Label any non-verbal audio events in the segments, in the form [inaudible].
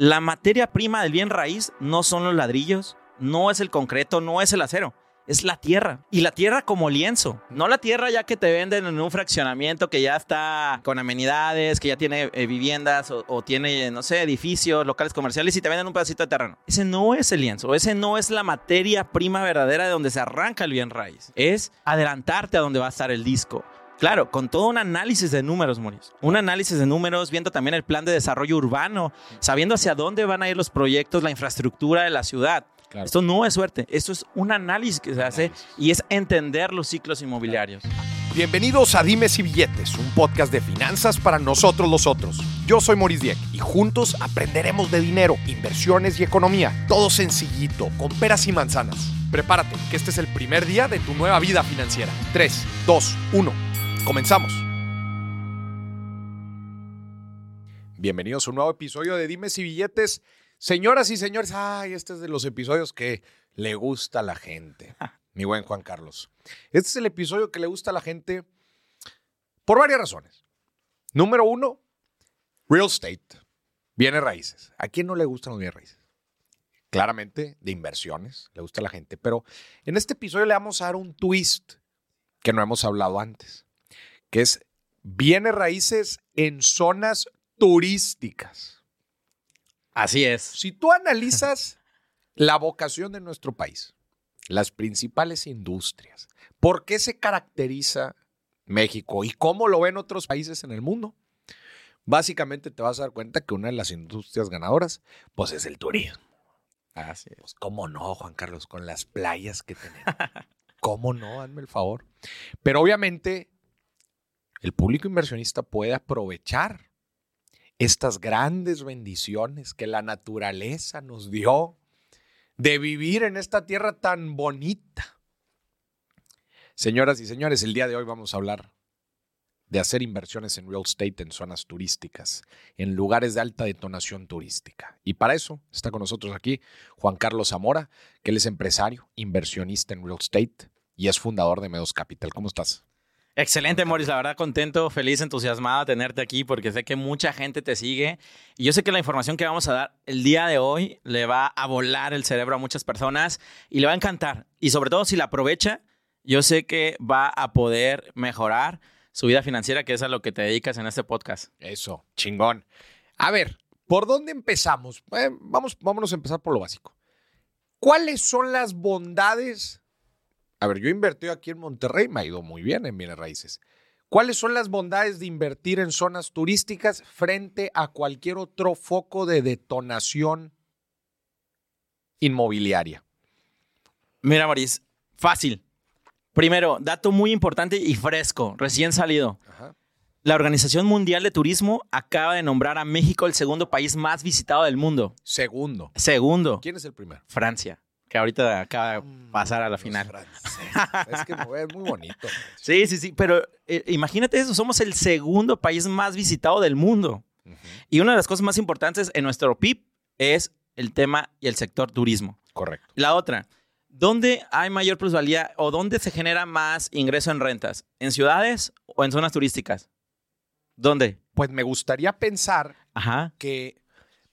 La materia prima del bien raíz no son los ladrillos, no es el concreto, no es el acero es la tierra. Y la tierra como lienzo. No la tierra ya que te venden en un fraccionamiento que ya está con amenidades, que ya tiene eh, viviendas o, tiene, no sé, edificios, locales comerciales y te venden un pedacito de terreno. Ese no es el lienzo. Ese no es la materia prima verdadera de donde se arranca el bien raíz. Es adelantarte a donde va a estar el disco. Claro, con todo un análisis de números, Moris. Un análisis de números, viendo también el plan de desarrollo urbano, sabiendo hacia dónde van a ir los proyectos, la infraestructura de la ciudad. Esto no es suerte, esto es un análisis que se hace y es entender los ciclos inmobiliarios. Bienvenidos a Dimes y Billetes, un podcast de finanzas para nosotros los otros. Yo soy Maurice Dieck y juntos aprenderemos de dinero, inversiones y economía. Todo sencillito, con peras y manzanas. Prepárate, que este es el primer día de tu nueva vida financiera. 3, 2, 1. Comenzamos. Bienvenidos a un nuevo episodio de Dimes y Billetes. Señoras y señores, ay, este es de los episodios que le gusta a la gente. [laughs] Mi buen Juan Carlos. Este es el episodio que le gusta a la gente por varias razones. Número uno, real estate, bienes raíces. ¿A quién no le gustan los bienes raíces? Claramente de inversiones, le gusta a la gente, pero en este episodio le vamos a dar un twist que no hemos hablado antes, que es bienes raíces en zonas turísticas. Así es. Si tú analizas [laughs] la vocación de nuestro país, las principales industrias, ¿por qué se caracteriza México y cómo lo ven otros países en el mundo? Básicamente te vas a dar cuenta que una de las industrias ganadoras, pues es el turismo. Así es. Pues, ¿Cómo no, Juan Carlos? Con las playas que tenemos. [laughs] ¿Cómo no? Hazme el favor. Pero obviamente, el público inversionista puede aprovechar estas grandes bendiciones que la naturaleza nos dio de vivir en esta tierra tan bonita. Señoras y señores, el día de hoy vamos a hablar de hacer inversiones en real estate en zonas turísticas, en lugares de alta detonación turística. Y para eso está con nosotros aquí Juan Carlos Zamora, que él es empresario, inversionista en real estate y es fundador de Medos Capital. ¿Cómo estás? Excelente, Morris. La verdad, contento, feliz, entusiasmado de tenerte aquí porque sé que mucha gente te sigue. Y yo sé que la información que vamos a dar el día de hoy le va a volar el cerebro a muchas personas y le va a encantar. Y sobre todo, si la aprovecha, yo sé que va a poder mejorar su vida financiera, que es a lo que te dedicas en este podcast. Eso, chingón. A ver, ¿por dónde empezamos? Eh, vamos, vámonos a empezar por lo básico. ¿Cuáles son las bondades a ver, yo he invertido aquí en Monterrey, me ha ido muy bien en bienes raíces. ¿Cuáles son las bondades de invertir en zonas turísticas frente a cualquier otro foco de detonación inmobiliaria? Mira, Maris, fácil. Primero, dato muy importante y fresco, recién salido. La Organización Mundial de Turismo acaba de nombrar a México el segundo país más visitado del mundo. Segundo. Segundo. ¿Quién es el primero? Francia que ahorita acaba de mm, pasar a la final. es que [laughs] es muy bonito. sí, sí, sí, pero eh, imagínate eso, somos el segundo país más visitado del mundo. Y una de las cosas más importantes en nuestro PIB es el tema y el sector turismo. Correcto. La otra, ¿dónde hay mayor plusvalía o dónde se genera más ingreso en rentas? ¿En ciudades o en zonas turísticas? ¿Dónde? Pues me gustaría pensar que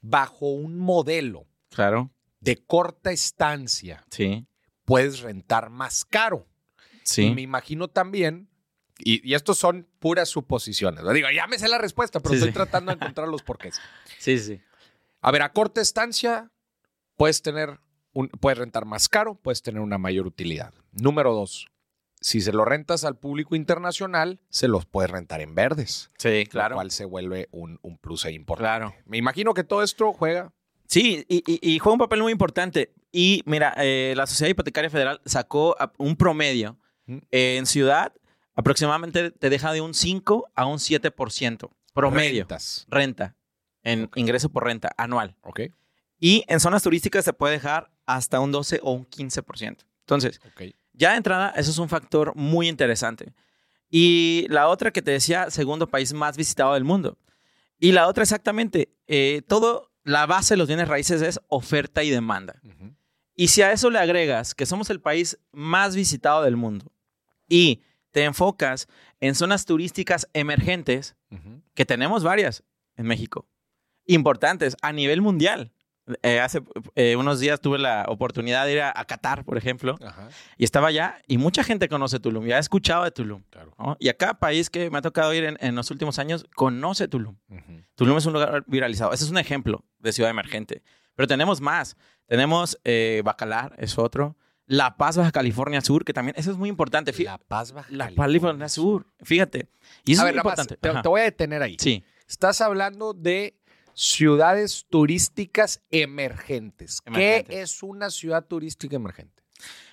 bajo un modelo claro de corta estancia, sí. puedes rentar más caro. Sí. Y me imagino también, y, estos son puras suposiciones. Lo digo, ya me sé la respuesta, pero estoy tratando de [laughs] encontrar los porqués. Sí, sí. A ver, a corta estancia puedes tener, un, puedes rentar más caro, puedes tener una mayor utilidad. Número dos, si se lo rentas al público internacional, se los puedes rentar en verdes. Sí, claro. Lo cual se vuelve un, un plus ahí importante. Claro. Me imagino que todo esto juega Sí, y, juega un papel muy importante. Y mira, eh, la Sociedad Hipotecaria Federal sacó un promedio. en ciudad, aproximadamente te deja de un 5 a un 7% promedio. Rentas. Renta. En ingreso por renta anual. Ok. Y en zonas turísticas se puede dejar hasta un 12 o un 15%. Entonces, ya de entrada, eso es un factor muy interesante. Y la otra que te decía, segundo país más visitado del mundo. Y la otra exactamente, eh, todo la base de los bienes raíces es oferta y demanda. Y si a eso le agregas que somos el país más visitado del mundo y te enfocas en zonas turísticas emergentes, que tenemos varias en México, importantes a nivel mundial. Eh, hace eh, unos días tuve la oportunidad de ir a, a Qatar, por ejemplo, Ajá, y estaba allá y mucha gente conoce Tulum, ya ha escuchado de Tulum. claro. ¿no? Y a cada país que me ha tocado ir en, en los últimos años conoce Tulum. Ujú. Tulum es un lugar viralizado. Ese es un ejemplo de ciudad emergente. Pero tenemos más. Tenemos eh, Bacalar, es otro. La Paz, Baja California Sur, que también, eso es muy importante. Fí- La Paz Baja La Paz, California Sur, fíjate. Y eso A es ver, muy importante. te, te voy a detener ahí. Sí, Estás hablando de ciudades turísticas emergentes. Emergentes. ¿Qué es una ciudad turística emergente?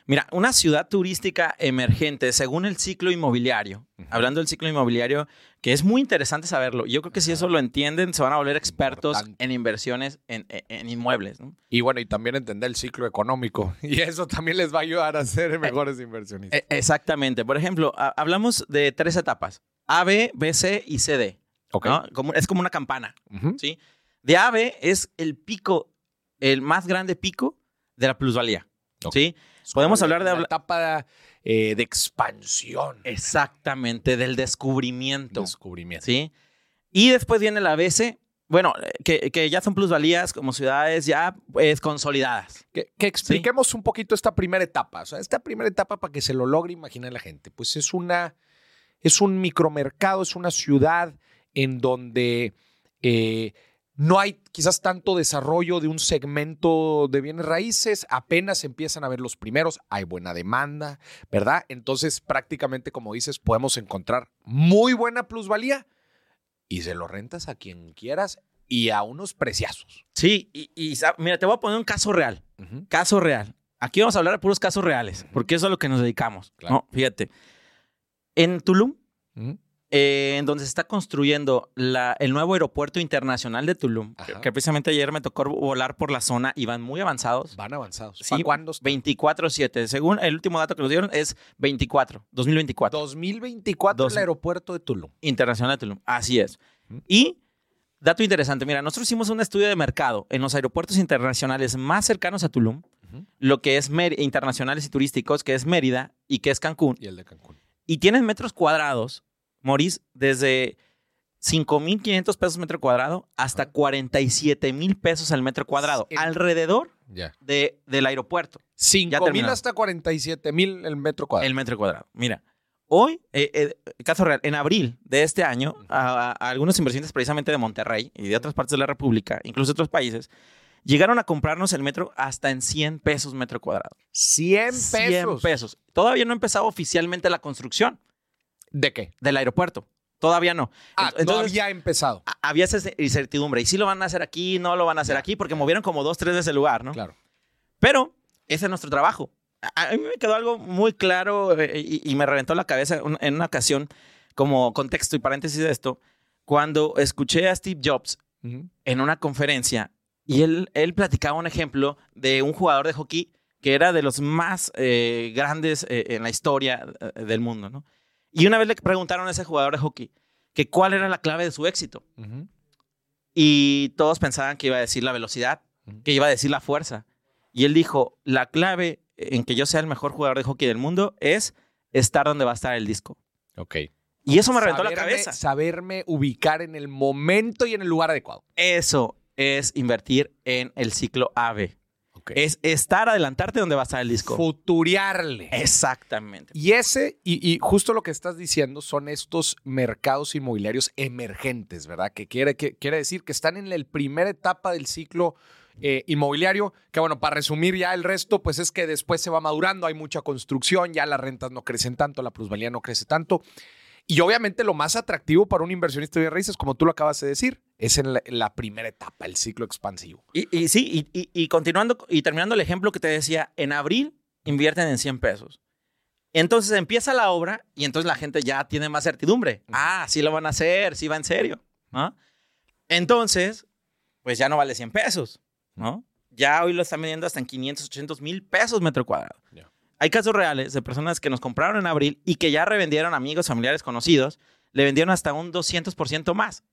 Mira, una ciudad turística emergente, según el ciclo inmobiliario, hablando del ciclo inmobiliario, que es muy interesante saberlo. Yo creo que si eso lo entienden, se van a volver expertos Importante. en inversiones en, en- en inmuebles. ¿no? Y bueno, y también entender el ciclo económico. [laughs] Y eso también les va a ayudar a ser mejores inversionistas. E- exactamente. Por ejemplo, ha- hablamos de tres etapas: A, B, B, C y C, D. Ok. ¿no? Como- es como una campana. ¿sí? De A, B es el pico, el más grande pico de la plusvalía. ¿sí? Podemos hablar de la etapa eh, de expansión. Exactamente, del descubrimiento. Descubrimiento. ¿sí? Y después viene la BC, bueno, que, que ya son plusvalías como ciudades ya pues, consolidadas. Que, que expliquemos un poquito esta primera etapa. O sea, esta primera etapa para que se lo logre imaginar la gente. Pues es una, es un micromercado, es una ciudad en donde eh, no hay quizás tanto desarrollo de un segmento de bienes raíces, apenas empiezan a ver los primeros, hay buena demanda, ¿verdad? Entonces prácticamente, como dices, podemos encontrar muy buena plusvalía y se lo rentas a quien quieras y a unos preciazos. Sí, y, mira, te voy a poner un caso real. Caso real. Aquí vamos a hablar de puros casos reales, porque eso es a lo que nos dedicamos. Claro. ¿no? Fíjate. En Tulum. Eh, en donde se está construyendo la- el nuevo aeropuerto internacional de Tulum, que, precisamente ayer me tocó volar por la zona y van muy avanzados. Van avanzados. Sí, ¿Para cuándo? está? 24-7. Según el último dato que nos dieron, es 24, 2024. 2024 Dos- el aeropuerto de Tulum. Internacional de Tulum. Así es. Y, dato interesante, mira, nosotros hicimos un estudio de mercado en los aeropuertos internacionales más cercanos a Tulum, lo que es Mer- internacionales y turísticos, que es Mérida y que es Cancún. Y el de Cancún. Y tienen metros cuadrados, Maurice, desde 5.500 pesos metro cuadrado hasta Ajá. 47 mil pesos al metro cuadrado, alrededor de, del aeropuerto. 5 mil terminado. hasta 47 mil el metro cuadrado. El metro cuadrado. Mira, hoy, eh, eh, caso real, en abril de este año, a, a algunos inversionistas precisamente de Monterrey y de otras partes de la República, incluso de otros países, llegaron a comprarnos el metro hasta en 100 pesos metro cuadrado. 100 pesos. 100 pesos. Todavía no ha empezado oficialmente la construcción ¿De qué? del aeropuerto. Todavía no. Ah, Ent- no había empezado. había esa incertidumbre. ¿Y si lo van a hacer aquí? ¿No lo van a hacer aquí? Porque movieron como dos, tres veces el lugar, ¿no? Claro. Pero ese es nuestro trabajo. A, mí me quedó algo muy claro eh, y, y me reventó la cabeza en una ocasión, como contexto y paréntesis de esto, cuando escuché a Steve Jobs en una conferencia y él, él platicaba un ejemplo de un jugador de hockey que era de los más eh, grandes eh, en la historia eh, del mundo, ¿no? Y una vez le preguntaron a ese jugador de hockey que cuál era la clave de su éxito. Y todos pensaban que iba a decir la velocidad, que iba a decir la fuerza. Y él dijo, la clave en que yo sea el mejor jugador de hockey del mundo es estar donde va a estar el disco. Ok. Y eso me reventó la Saberme- cabeza. Saberme ubicar en el momento y en el lugar adecuado. Eso es invertir en el ciclo AB. Es estar adelantarte donde va a estar el disco. Futuriarle. Exactamente. Y ese, y, y justo lo que estás diciendo son estos mercados inmobiliarios emergentes, ¿verdad? Que quiere, que quiere decir que están en la primera etapa del ciclo eh, inmobiliario, que bueno, para resumir ya el resto, pues es que después se va madurando, hay mucha construcción, ya las rentas no crecen tanto, la plusvalía no crece tanto. Y obviamente lo más atractivo para un inversionista de raíces, como tú lo acabas de decir, es en la, en la primera etapa, el ciclo expansivo. Y, y sí, y, continuando y terminando el ejemplo que te decía, en abril invierten en 100 pesos. Entonces empieza la obra y entonces la gente ya tiene más certidumbre. Ah, sí lo van a hacer, sí va en serio. ¿no? Entonces, pues ya no vale 100 pesos. ¿no? Ya hoy lo están vendiendo hasta en 500, 800 mil pesos metro cuadrado. Hay casos reales de personas que nos compraron en abril y que ya revendieron amigos, familiares, conocidos, le vendieron hasta un 200% más.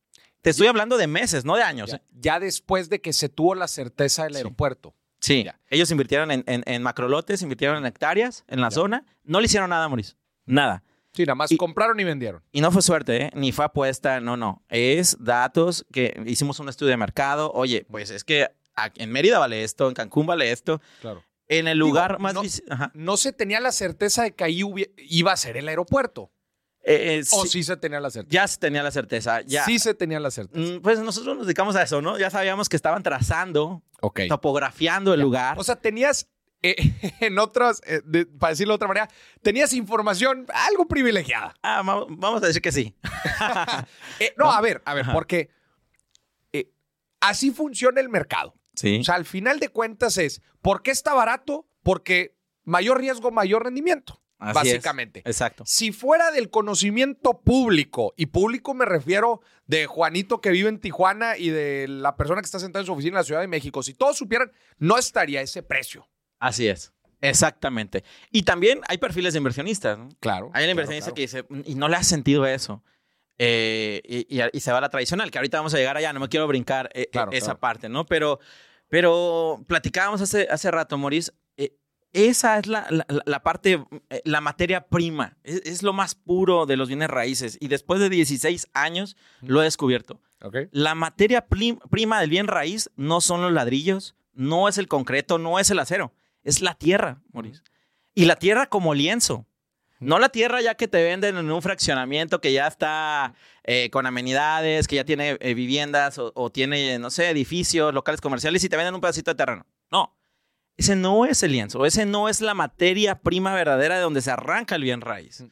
Te estoy hablando de meses, no de años. Ya, ¿eh? ya después de que se tuvo la certeza del Sí. aeropuerto. Sí, Ya. ellos invirtieron en, en, en macrolotes, invirtieron en hectáreas en la zona. No le hicieron nada, Maurice. Nada. Sí, nada más Y- compraron y vendieron. Y no fue suerte, ¿eh? ni fue apuesta, no, no. Es datos que hicimos un estudio de mercado. Oye, pues es que en Mérida vale esto, en Cancún vale esto. Claro. En el lugar más... no- Ajá. No se tenía la certeza de que ahí iba a ser el aeropuerto. Eh, eh, O sí, sí se tenía la certeza. Ya se tenía la certeza. Ya. Sí se tenía la certeza. Mm, Pues nosotros nos dedicamos a eso, ¿no? Ya sabíamos que estaban trazando, topografiando el lugar. O sea, tenías, eh, [laughs] en otras, de- para decirlo de otra manera, tenías información algo privilegiada. Ah, va- vamos a decir que sí. [laughs] [laughs] No, a ver, a ver, Ajá. porque así funciona el mercado. Sí. O sea, al final de cuentas es, ¿por qué está barato? Porque mayor riesgo, mayor rendimiento, Así básicamente. es. Exacto. Si fuera del conocimiento público, y público me refiero de Juanito que vive en Tijuana y de la persona que está sentada en su oficina en la Ciudad de México, si todos supieran, no estaría ese precio. Así es. Exactamente. Y también hay perfiles de inversionistas. ¿no? Claro. Hay un inversionista que dice, y no le ha sentido eso. Eh, y, y- y se va a la tradicional, que ahorita vamos a llegar allá, no me quiero brincar eh, Claro, eh, esa claro. parte, ¿no? Pero, pero platicábamos hace, hace rato, Maurice, eh, esa es la, la- la parte, eh, la materia prima, es, es lo más puro de los bienes raíces. Y después de 16 años lo he descubierto. Ok. La materia plim- prima del bien raíz no son los ladrillos, no es el concreto, no es el acero, es la tierra, Maurice. Y la tierra como lienzo. No la tierra ya que te venden en un fraccionamiento que ya está eh, con amenidades, que ya tiene eh, viviendas o, o tiene, no sé, edificios, locales comerciales y te venden un pedacito de terreno. No, ese no es el lienzo, ese no es la materia prima verdadera de donde se arranca el bien raíz.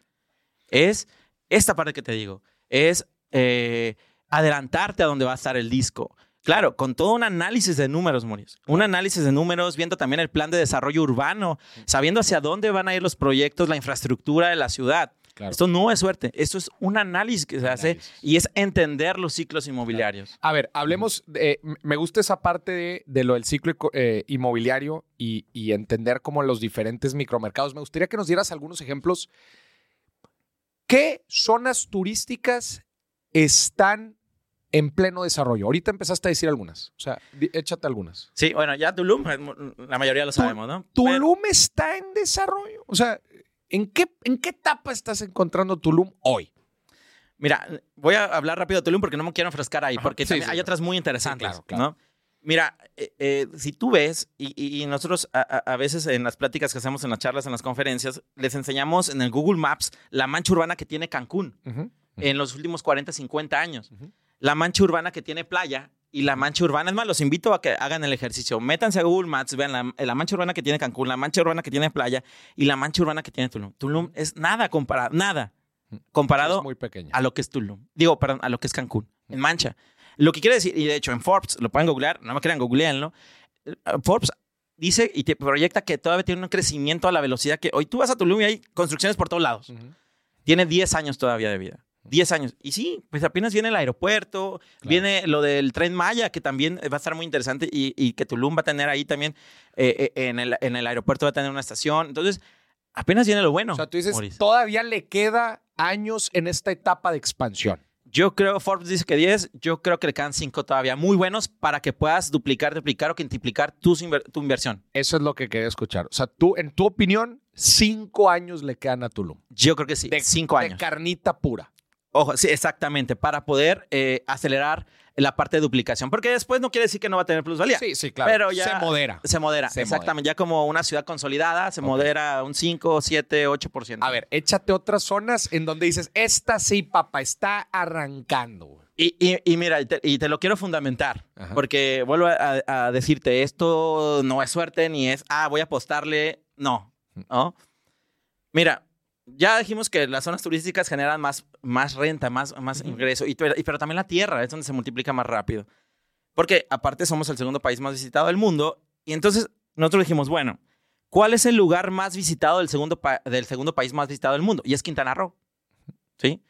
Es esta parte que te digo, es eh, adelantarte a donde va a estar el disco. Claro, con todo un análisis de números, Maurice. Un análisis de números, viendo también el plan de desarrollo urbano, sabiendo hacia dónde van a ir los proyectos, la infraestructura de la ciudad. Claro. Esto no es suerte, esto es un análisis que se hace Análisis. y es entender los ciclos inmobiliarios. A ver, hablemos, de- me gusta esa parte de, de lo del ciclo eh, inmobiliario y, y entender como los diferentes micromercados. Me gustaría que nos dieras algunos ejemplos. ¿Qué zonas turísticas están en pleno desarrollo? Ahorita empezaste a decir algunas, o sea, échate algunas. Sí, bueno, ya Tulum, eh, la mayoría lo sabemos, ¿no? Pero- ¿Tulum está en desarrollo? O sea, ¿en qué, ¿en qué etapa estás encontrando Tulum hoy? Mira, voy a hablar rápido de Tulum porque no me quiero enfrascar ahí, Ajá. porque Sí, también sí, hay claro. otras muy interesantes, claro, claro. ¿no? Mira, eh, eh, si tú ves, y, nosotros a, veces en las pláticas que hacemos en las charlas, en las conferencias, les enseñamos en el Google Maps la mancha urbana que tiene Cancún en los últimos 40, 50 años. La mancha urbana que tiene playa y la mancha urbana, es más, los invito a que hagan el ejercicio. Métanse a Google Maps, vean la, la mancha urbana que tiene Cancún, la mancha urbana que tiene playa y la mancha urbana que tiene Tulum. Tulum es nada comparado, nada comparado muy a lo que es Tulum. Digo, perdón, a lo que es Cancún, en mancha. Lo que quiere decir, y de hecho en Forbes, lo pueden googlear, no me crean, googleenlo. eh, Forbes dice y te proyecta que todavía tiene un crecimiento a la velocidad que hoy tú vas a Tulum y hay construcciones por todos lados. Tiene 10 años todavía de vida. 10 años. Y sí, pues apenas viene el aeropuerto, viene lo del tren Maya, que también va a estar muy interesante y, y que Tulum va a tener ahí también, eh, eh, en, el, en el aeropuerto va a tener una estación. Entonces, apenas viene lo bueno. O sea, tú dices, todavía le queda años en esta etapa de expansión. Yo creo, Forbes dice que 10, yo creo que le quedan 5 todavía muy buenos para que puedas duplicar, triplicar o quintuplicar inver- tu inversión. Eso es lo que quería escuchar. O sea, tú, en tu opinión, cinco años le quedan a Tulum. Yo creo que sí, De 5 De años. carnita pura. Ojo, sí, exactamente, para poder eh, acelerar la parte de duplicación, porque después no quiere decir que no va a tener plusvalía. Sí, sí, claro. Pero ya- Se modera. Se modera, Se exactamente. Ya como una ciudad consolidada, se modera un 5, 7, 8%. A ver, échate otras zonas en donde dices, esta sí, papá, está arrancando. Y, y- y mira, y te, y te lo quiero fundamentar, Ajá. porque vuelvo a, a decirte, esto no es suerte ni es, ah, voy a apostarle, no, ¿no? Mira, ya dijimos que las zonas turísticas generan más, más renta, más, más ingreso, y, pero y- pero también la tierra es donde se multiplica más rápido. Porque aparte somos el segundo país más visitado del mundo, y entonces nosotros dijimos, bueno, ¿cuál es el lugar más visitado del segundo, del segundo país más visitado del mundo? Y es Quintana Roo, ¿sí?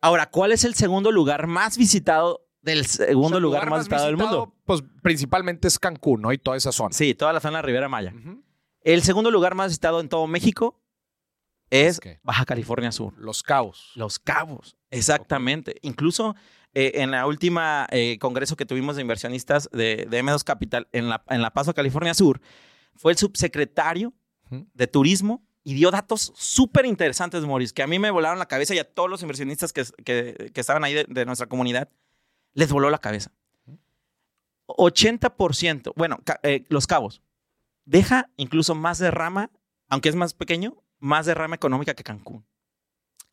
Ahora, ¿cuál es el segundo lugar más visitado del segundo O sea, el lugar, más visitado, del mundo? Pues principalmente es Cancún, ¿no? Y toda esa zona. Sí, toda la zona de la Ribera Maya. El segundo lugar más visitado en todo México es. Baja California Sur. Los Cabos. Los Cabos, exactamente. Incluso eh, en la última eh, congreso que tuvimos de inversionistas de, de M2 Capital en La, en la Paso, California Sur, fue el subsecretario de Turismo y dio datos súper interesantes, Maurice, que a mí me volaron la cabeza y a todos los inversionistas que, que- que estaban ahí de, de nuestra comunidad les voló la cabeza. 80%, bueno, eh, Los Cabos, deja incluso más derrama, aunque es más pequeño, más derrama económica que Cancún.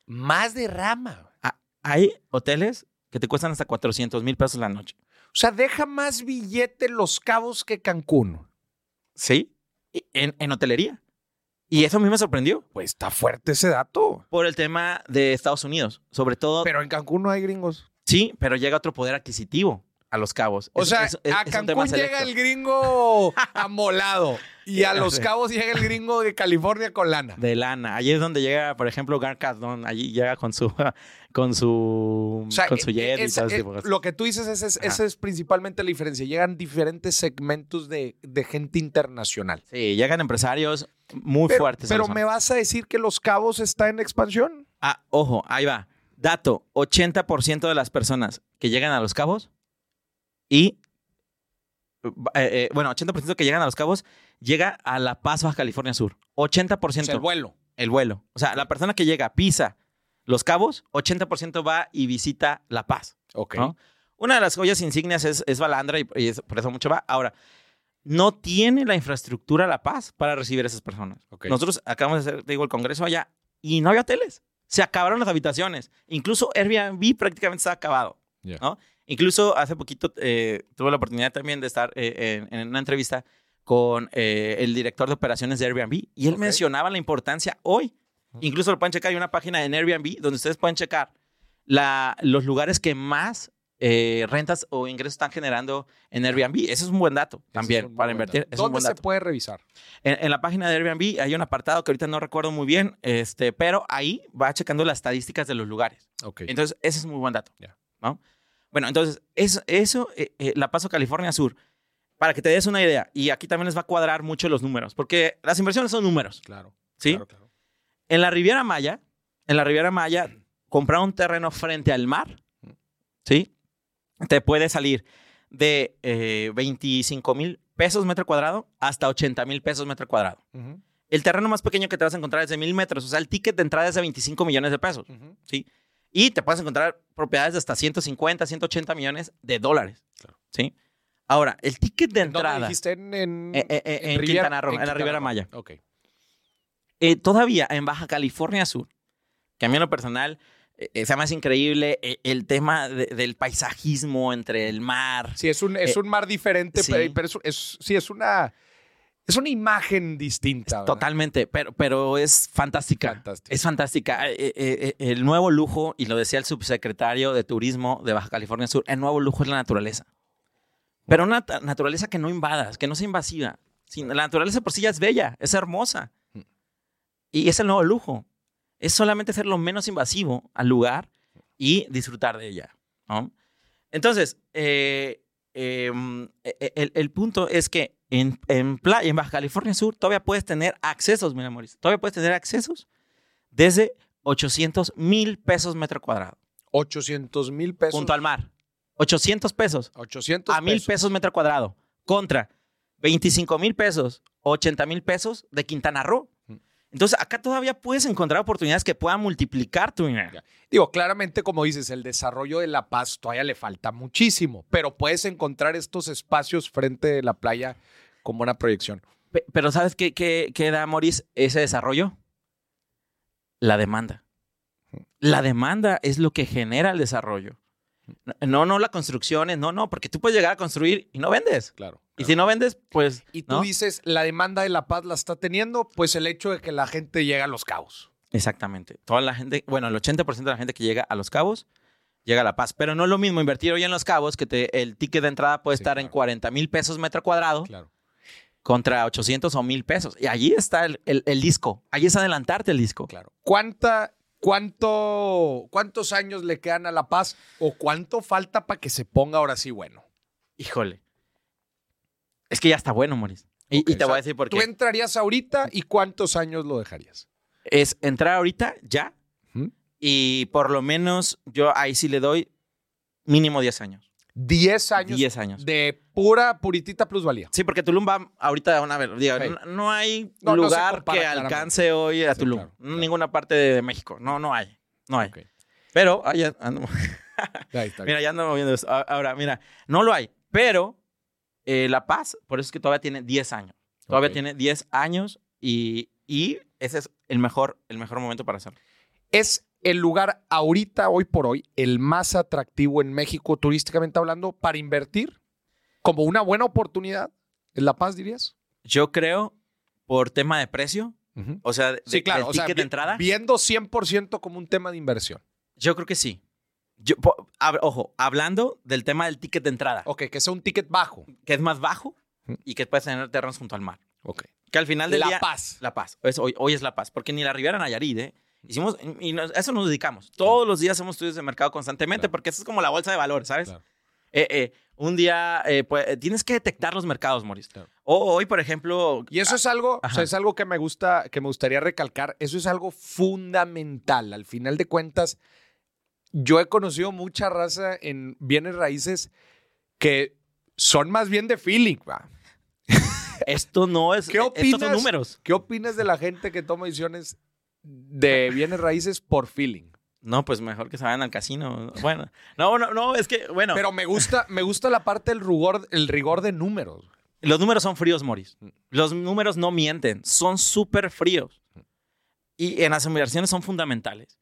Más de rama. Ah, Hay hoteles que te cuestan hasta 400 mil pesos la noche. O sea, deja más billete Los Cabos que Cancún. ¿Sí? En, en hotelería. Y eso a mí me sorprendió Pues está fuerte ese dato. por el tema de Estados Unidos. Sobre todo, Pero en Cancún no hay gringos. sí, pero llega otro poder adquisitivo a los cabos. O Es- sea, es- es- a Cancún llega el gringo [laughs] amolado y a Los. [laughs] Cabos llega el gringo de California con lana. de lana. Allí es donde llega, por ejemplo, Gar Cardone. Allí llega con su [laughs] con su O sea, con su jet y esa- todo ese eh, tipo de cosas. lo que tú dices, es, Ajá. esa es principalmente la diferencia. Llegan diferentes segmentos de, de gente internacional. Sí, llegan empresarios muy Pero, fuertes. pero me vas a decir que Los Cabos está en expansión. Ah, ojo, ahí va. Dato, 80% de las personas que llegan a Los Cabos y... eh, eh, bueno, 80% que llegan a Los Cabos llega a La Paz, Baja California Sur. 80%. O sea, el vuelo. el vuelo. O sea, la persona que llega, pisa Los Cabos, 80% va y visita La Paz. Ok. ¿no? Una de las joyas insignias es, es Balandra y, y es- por eso mucho va. Ahora, no tiene la infraestructura La Paz para recibir a esas personas. Ok. Nosotros acabamos de hacer, te digo, el congreso allá y no había hoteles. Se acabaron las habitaciones. Incluso Airbnb prácticamente está acabado. Ya. ¿no? Incluso hace poquito eh, tuve la oportunidad también de estar eh, en, en una entrevista con eh, el director de operaciones de Airbnb y él mencionaba la importancia hoy. Incluso lo pueden checar, hay una página en Airbnb donde ustedes pueden checar la, los lugares que más eh, rentas o ingresos están generando en Airbnb. Ese es un buen dato también un para invertir. Es un ¿Dónde buen se puede revisar? En, en la página de Airbnb hay un apartado que ahorita no recuerdo muy bien, este, pero ahí va checando las estadísticas de los lugares. Entonces, ese es un muy buen dato. Bueno, entonces, eso, eso eh, eh, la paso California Sur, para que te des una idea, y aquí también les va a cuadrar mucho los números, porque las inversiones son números, Claro. ¿sí? Claro, claro. En la Riviera Maya, en la Riviera Maya, comprar un terreno frente al mar, ¿sí? Te puede salir de eh, 25 mil pesos metro cuadrado hasta 80 mil pesos metro cuadrado. El terreno más pequeño que te vas a encontrar es de mil metros, o sea, el ticket de entrada es de 25 millones de pesos. ¿sí? Y te puedes encontrar propiedades de hasta 150, 180 millones de dólares, Claro. ¿sí? Ahora, el ticket de ¿En dónde entrada, dijiste? En, en, Eh, eh, eh, en Riviera- Quintana Roo, en la Quintana Riviera Roo. Maya. Ok. todavía en Baja California Sur, que a mí en lo personal se me hace increíble el tema de- del paisajismo entre el mar. Sí, es un, es un mar diferente, sí. pero, pero es, es- sí, es una, es una imagen distinta. ¿verdad? Totalmente, pero, pero es fantástica. Fantástica. Es fantástica. Eh, eh, eh, el nuevo lujo, y lo decía el subsecretario de Turismo de Baja California Sur, el nuevo lujo es la naturaleza. Pero una naturaleza que no invadas, que no sea invasiva. La naturaleza por sí ya es bella, es hermosa. Mm. Y es el nuevo lujo. Es solamente ser lo menos invasivo al lugar y disfrutar de ella. ¿no? Entonces, eh, eh, eh, el, el punto es que en, en, en Baja California Sur todavía puedes tener accesos, mira, Mauricio, todavía puedes tener accesos desde 800 mil pesos metro cuadrado, 800 mil pesos. junto al mar. 800 pesos 800 a mil pesos metro cuadrado contra 25 mil pesos, 80 mil pesos de Quintana Roo. Mm. Entonces, acá todavía puedes encontrar oportunidades que puedan multiplicar tu dinero. Digo, claramente, como dices, el desarrollo de La Paz todavía le falta muchísimo, pero puedes encontrar estos espacios frente de la playa con buena proyección. Pe- Pero ¿sabes qué, qué, qué da, Moris, ese desarrollo? La demanda. La demanda es lo que genera el desarrollo. No, no la construcción, no, no, porque tú puedes llegar a construir y no vendes. Claro. Y si no vendes, pues. Y tú ¿no? dices, la demanda de La Paz la está teniendo, pues el hecho de que la gente llega a los cabos. Exactamente. Toda la gente, bueno, el 80% de la gente que llega a Los Cabos llega a La Paz. Pero no es lo mismo invertir hoy en Los Cabos, que te- el ticket de entrada puede Sí, estar en claro. 40 mil pesos metro cuadrado Claro. contra 800 o 1000 pesos. Y allí está el, el- el disco. Allí es adelantarte el disco. Claro. ¿Cuánta, cuánto, ¿Cuántos años le quedan a La Paz o cuánto falta para que se ponga ahora sí bueno? Híjole. Es que ya está bueno, Moris. Y, te o voy a decir por ¿Tú qué. entrarías ahorita y cuántos años lo dejarías? Es entrar ahorita, ya, y por lo menos yo ahí sí le doy mínimo 10 años. 10 años, 10 años. de pura, puritita plusvalía. Sí, porque Tulum va ahorita a una vez. digo, Sí. no, hay No, no se lugar compara, que claramente. alcance hoy a Sí, Tulum. claro, No, claro. Ninguna parte de México. No, no hay. No hay. Pero, ando- [laughs] Ahí está [laughs] bien. mira, ya ando moviendo eso. A- Ahora, mira, no lo hay. Pero eh, La Paz, por eso es que todavía tiene 10 años. Todavía tiene 10 años y, y ese es el mejor, el mejor momento para hacerlo. Es el lugar ahorita, hoy por hoy, el más atractivo en México, turísticamente hablando, para invertir como una buena oportunidad. ¿En La Paz, dirías? Yo creo, por tema de precio, o sea, de, Sí, claro. del o ticket de entrada, viendo 100% como un tema de inversión. yo creo que sí. Yo, po- ojo, hablando del tema del ticket de entrada, Ok, que sea un ticket bajo. que es más bajo y que puedes tener terrenos junto al mar. Ok. Que al final del La día... Paz. La Paz. Es- hoy, hoy es La Paz. Porque ni la Riviera Nayarit, ¿eh? Hicimos, y nos- a eso nos dedicamos. Todos los días hacemos estudios de mercado constantemente Claro. porque eso es como la bolsa de valores, ¿sabes? Claro. Eh, eh, un día eh, pues, tienes que detectar los mercados, Maurice. Claro. O hoy, por ejemplo... Y eso es algo, o sea, es algo que me gusta, que me gustaría recalcar. Eso es algo fundamental. Al final de cuentas, yo he conocido mucha raza en bienes raíces que son más bien de feeling, va. Esto no es... ¿Qué Estos opinas? son números. ¿Qué opinas de la gente que toma decisiones de bienes raíces por feeling? No, pues mejor que se vayan al casino. Bueno, no, no, no, es que, bueno, Pero me gusta, me gusta la parte del rigor, el rigor de números. los números son fríos. Mm. Los números no mienten, son súper fríos. Y en las inversiones son fundamentales.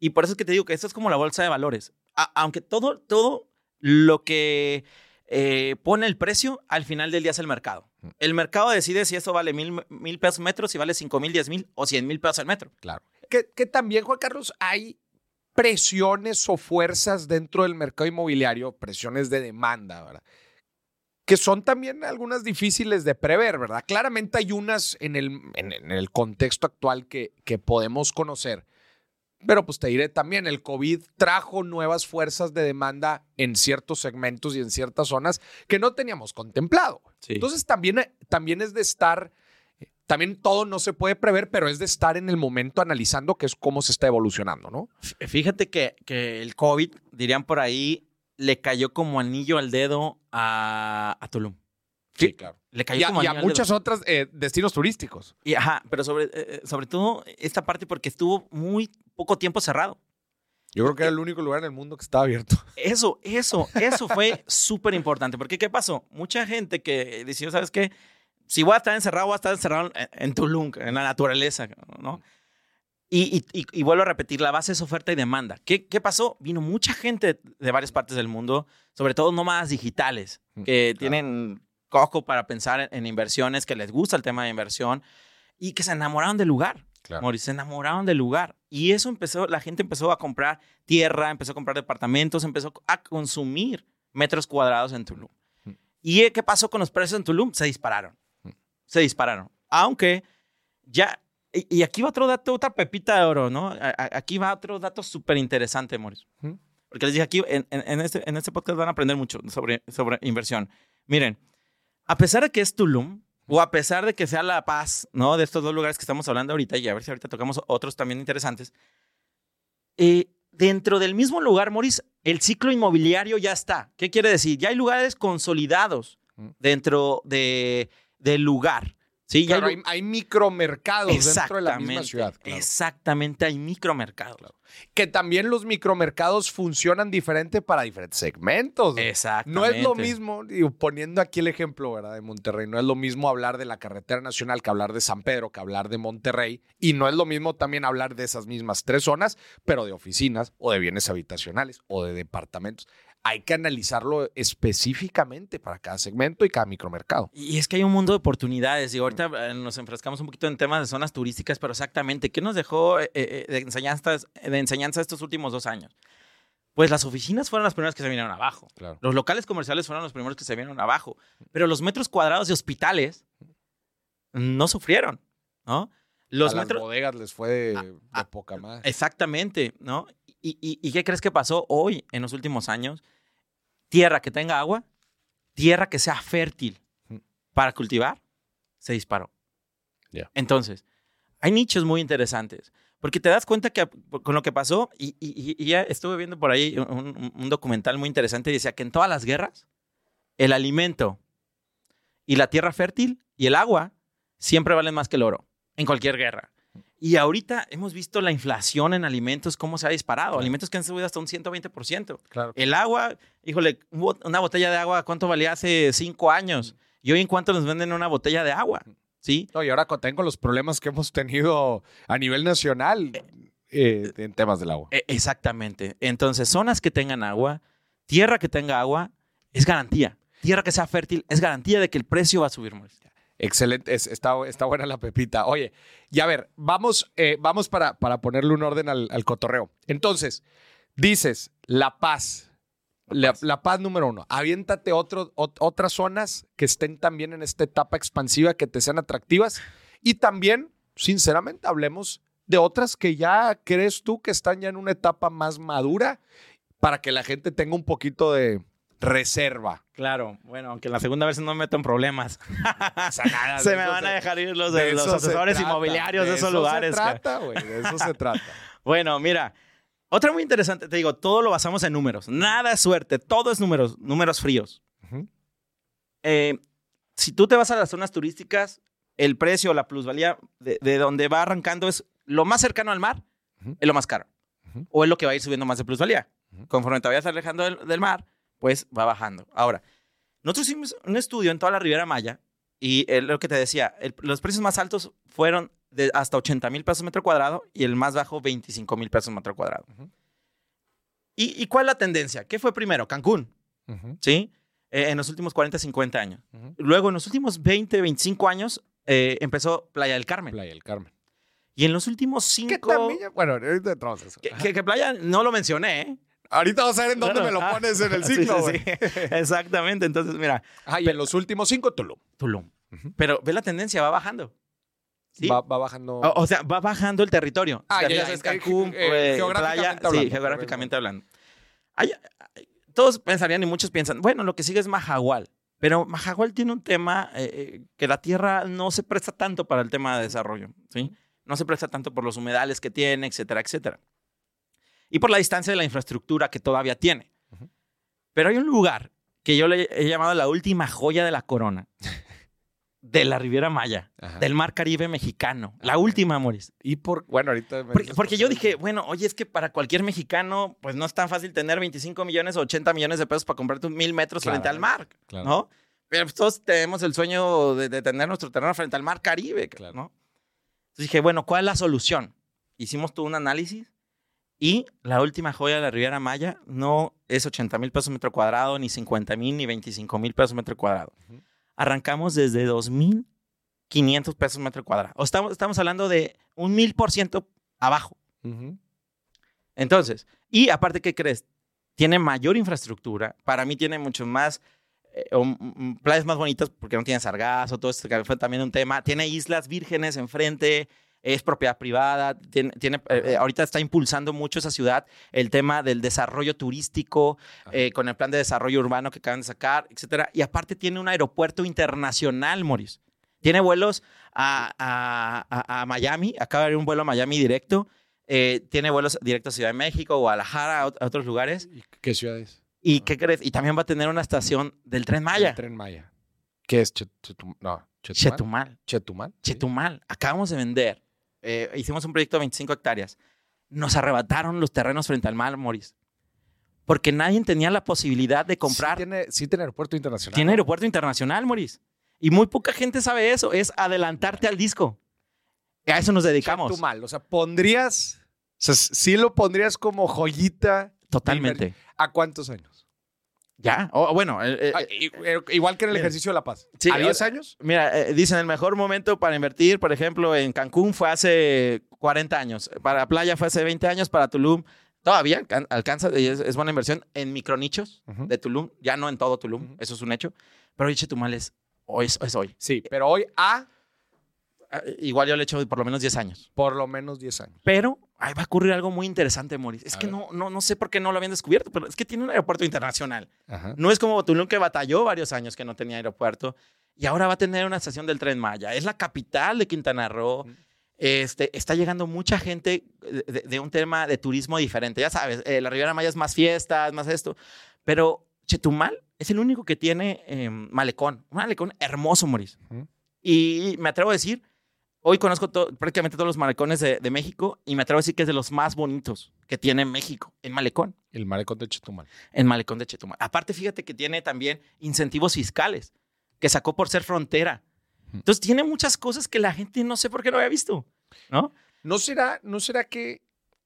Y por eso es que te digo que esto es como la bolsa de valores. A- aunque todo, todo lo que eh, pone el precio, al final del día es el mercado. Mm. El mercado decide si eso vale mil, mil pesos metro, si vale cinco mil, diez mil o cien mil pesos el metro. Claro. Que, que también, Juan Carlos, hay presiones o fuerzas dentro del mercado inmobiliario, presiones de demanda, ¿verdad? Que son también algunas difíciles de prever, ¿verdad? Claramente hay unas en el, en, en el contexto actual que, que podemos conocer. Pero pues te diré también, el COVID trajo nuevas fuerzas de demanda en ciertos segmentos y en ciertas zonas que no teníamos contemplado. Entonces también, también es de estar, también todo no se puede prever, pero es de estar en el momento analizando qué es cómo se está evolucionando, ¿no? Fíjate que, que el COVID, dirían por ahí, le cayó como anillo al dedo a, a Tulum. Sí, claro. Le cayó Y a, como y a otras eh, destinos turísticos. Y, ajá, pero sobre, eh, eh, sobre todo esta parte porque estuvo muy poco tiempo cerrado. Yo creo que era el único lugar en el mundo que estaba abierto. [laughs] Eso, eso, eso fue súper importante. Porque, ¿qué pasó? Mucha gente que decidió, ¿sabes qué? Si voy a estar encerrado, voy a estar encerrado en, Tulum, en la naturaleza, ¿no? Y, y- y- y vuelvo a repetir, la base es oferta y demanda. ¿Qué, qué pasó? Vino mucha gente de varias partes del mundo, sobre todo nómadas digitales, Mm, que claro. tienen coco para pensar en, en inversiones, que les gusta el tema de inversión y que se enamoraron del lugar. Claro. Maurice, se enamoraron del lugar. Y eso empezó, la gente empezó a comprar tierra, empezó a comprar departamentos, empezó a consumir metros cuadrados en Tulum. Mm. ¿Y qué pasó con los precios en Tulum? Se dispararon. Mm. Se dispararon. Aunque ya, y, y aquí va otro dato, otra pepita de oro, ¿no? A- a- aquí va otro dato súper interesante, Maurice. Mm. Porque les dije aquí, en, en- en este, en este podcast van a aprender mucho sobre, sobre inversión. Miren, a pesar de que es Tulum, o a pesar de que sea La Paz, ¿no? De estos dos lugares que estamos hablando ahorita, y a ver si ahorita tocamos otros también interesantes. eh, dentro del mismo lugar, Maurice, el ciclo inmobiliario ya está. ¿Qué quiere decir? Ya hay lugares consolidados Mm. dentro de, del lugar. Sí, ya Claro, hay micromercados dentro de la misma ciudad. claro. Exactamente, hay micromercados. Que también los micromercados funcionan diferente para diferentes segmentos. Exactamente. No es lo mismo, digo, poniendo aquí el ejemplo ¿verdad? de Monterrey, no es lo mismo hablar de la carretera nacional que hablar de San Pedro, que hablar de Monterrey, y no es lo mismo también hablar de esas mismas tres zonas, pero de oficinas o de bienes habitacionales o de departamentos. Hay que analizarlo específicamente para cada segmento y cada micromercado. Y es que hay un mundo de oportunidades. Y ahorita eh, nos enfrascamos un poquito en temas de zonas turísticas, pero exactamente, ¿qué nos dejó eh, eh, de, enseñanza, de enseñanza estos últimos dos años? Pues las oficinas fueron las primeras que se vinieron abajo. Claro. Los locales comerciales fueron los primeros que se vinieron abajo. Pero los metros cuadrados de hospitales no sufrieron, ¿no? Los a las metros... bodegas les fue de, de poca más. Exactamente, ¿no? ¿Y, y, y qué crees que pasó hoy, en los últimos años? Tierra que tenga agua, tierra que sea fértil para cultivar, se disparó. Entonces, hay nichos muy interesantes. Porque te das cuenta que con lo que pasó, y, y- y ya estuve viendo por ahí un, documental muy interesante, decía que en todas las guerras, el alimento y la tierra fértil y el agua siempre valen más que el oro, en cualquier guerra. Y ahorita hemos visto la inflación en alimentos, cómo se ha disparado. Claro. Alimentos que han subido hasta un 120%. Claro. El agua, híjole, una botella de agua, ¿cuánto valía hace cinco años? Y hoy en cuánto nos venden una botella de agua, ¿sí? No, y ahora con- tengo los problemas que hemos tenido a nivel nacional eh, en temas del agua. E- exactamente. Entonces, zonas que tengan agua, tierra que tenga agua, es garantía. Tierra que sea fértil es garantía de que el precio va a subir más. Excelente, es- está, está buena la pepita. Oye, y a ver, vamos, eh, vamos para, para ponerle un orden al, al cotorreo. Entonces, dices, La Paz. La, la paz número uno. Aviéntate otro, ot- otras zonas que estén también en esta etapa expansiva, que te sean atractivas. Y también, sinceramente, hablemos de otras que ya crees tú que están ya en una etapa más madura para que la gente tenga un poquito de reserva. Claro, bueno, aunque en la segunda vez no me meto en problemas. O sea, nada, [laughs] se de me van a se- dejar ir los, de de los eso se asesores trata, inmobiliarios de, esos eso lugares. Se trata, güey, de eso se trata. [laughs] Bueno, mira, otra muy interesante, te digo, todo lo basamos en números. Nada es suerte, todo es números, números fríos. Ujú. Eh, si tú te vas a las zonas turísticas, el precio, la plusvalía de, de donde va arrancando es lo más cercano al mar, Ujú. es lo más caro. Ujú. O es lo que va a ir subiendo más de plusvalía. Conforme te vayas alejando del, del mar, pues va bajando. Ahora, nosotros hicimos un estudio en toda la Riviera Maya y eh, lo que te decía, el- los precios más altos fueron de hasta 80 mil pesos metro cuadrado y el más bajo 25 mil pesos metro cuadrado. ¿Y, ¿Y cuál es la tendencia? ¿Qué fue primero? Cancún, ¿sí? Eh, en los últimos 40, 50 años. Luego, en los últimos 20, 25 años, eh, empezó Playa del Carmen. Playa del Carmen. Y en los últimos ¿Qué 5... también? Bueno, eso. Que, que- que Playa no lo mencioné, ¿eh? Ahorita vamos a ver en dónde Claro. me lo Ah, pones en el [laughs] ciclo, sí, güey. sí. [laughs] Exactamente. Entonces, mira, Ah, y en los últimos cinco, Tulum. Tulum. Pero ve la tendencia, va bajando. ¿Sí? Va, va bajando. O, o sea, va bajando el territorio. Ah, ya, es Cancún, eh, eh, geográficamente playa, hablando. Sí, geográficamente hablando. Hay- hay- todos pensarían y muchos piensan, bueno, lo que sigue es Majagual. Pero Majagual tiene un tema eh, eh, que la tierra no se presta tanto para el tema de desarrollo, ¿sí? No se presta tanto por los humedales que tiene, etcétera, etcétera. Y por la distancia de la infraestructura que todavía tiene. Pero hay un lugar que yo le he llamado la última joya de la corona de la Riviera Maya, Ajá. del Mar Caribe mexicano. La Ah, última, Moris. Y por. Bueno, ahorita. me Porque, porque por yo dije, bueno, oye, es que para cualquier mexicano, pues no es tan fácil tener 25 millones o 80 millones de pesos para comprarte un mil metros Claro, frente al mar, claro. ¿no? Pero pues, todos tenemos el sueño de, de tener nuestro terreno frente al mar Caribe, Claro. ¿no? Entonces dije, bueno, ¿cuál es la solución? Hicimos todo un análisis y la última joya de la Riviera Maya no es 80 mil pesos metro cuadrado, ni 50 mil, ni 25 mil pesos metro cuadrado. Ujú. Arrancamos desde 2.500 pesos metro cuadrado. O estamos, estamos hablando de un mil por ciento abajo. Entonces, y aparte, ¿qué crees? Tiene mayor infraestructura. Para mí tiene mucho más eh, o, mm, playas más bonitas porque no tiene sargazo, todo esto que fue también un tema. Tiene islas vírgenes enfrente, es propiedad privada. Tiene, tiene, eh, eh, ahorita está impulsando mucho esa ciudad el tema del desarrollo turístico eh, con el plan de desarrollo urbano que acaban de sacar, etcétera. Y aparte tiene un aeropuerto internacional, Moris. Tiene vuelos a, a- a- a Miami, acaba de haber un vuelo a Miami directo. Eh, tiene vuelos directos a Ciudad de México, Guadalajara, a, ot- a otros lugares. ¿Y ¿Qué ciudad es? ¿Y qué crees? Y también va a tener una estación del Tren Maya. El Tren Maya. ¿Qué es? Chet- Chetum- no, Chetumal. Chetumal. Chetumal. sí. Chetumal. Acabamos de vender. Eh, hicimos un proyecto de 25 hectáreas. Nos arrebataron los terrenos frente al mar, Moris. Porque nadie tenía la posibilidad de comprar. Sí tiene, sí tiene aeropuerto internacional. Tiene aeropuerto internacional, Moris. Y muy poca gente sabe eso. Es adelantarte al disco. A eso nos dedicamos. Chetumal. O sea, pondrías. O sea, sí lo pondrías como joyita. Totalmente. ¿A cuántos años? Ya. O, bueno, eh, eh, Ah, eh, igual que en el mira. ejercicio de la paz. Sí, ¿A 10 o- años? Mira, eh, dicen el mejor momento para invertir, por ejemplo, en Cancún fue hace 40 años. Para Playa fue hace 20 años. Para Tulum todavía alcan- alcanza y es, es buena inversión en micronichos Ujú. de Tulum. Ya no en todo Tulum, eso es un hecho. Pero Chetumal es hoy. Es, es hoy. Sí, pero hoy a Ah, Igual yo le he hecho por lo menos 10 años. por lo menos 10 años. Pero ahí va a ocurrir algo muy interesante, Moris. Es A que ver. no, no, no sé por qué no lo habían descubierto, pero es que tiene un aeropuerto internacional. Ajá. No es como Tulum que batalló varios años que no tenía aeropuerto y ahora va a tener una estación del Tren Maya. Es la capital de Quintana Roo. Este, está llegando mucha gente de, un tema de turismo diferente. Ya sabes, eh, la Riviera Maya es más fiestas, más esto. Pero Chetumal es el único que tiene eh, malecón. Un malecón hermoso. Ujú. Y me atrevo a decir, hoy conozco to- prácticamente todos los malecones de, de México y me atrevo a decir que es de los más bonitos que tiene México en malecón El malecón de Chetumal. en Malecón de Chetumal. Aparte, fíjate que tiene también incentivos fiscales que sacó por ser frontera. Entonces, tiene muchas cosas que la gente no sé por qué no había visto, ¿no? ¿No será, ¿No será que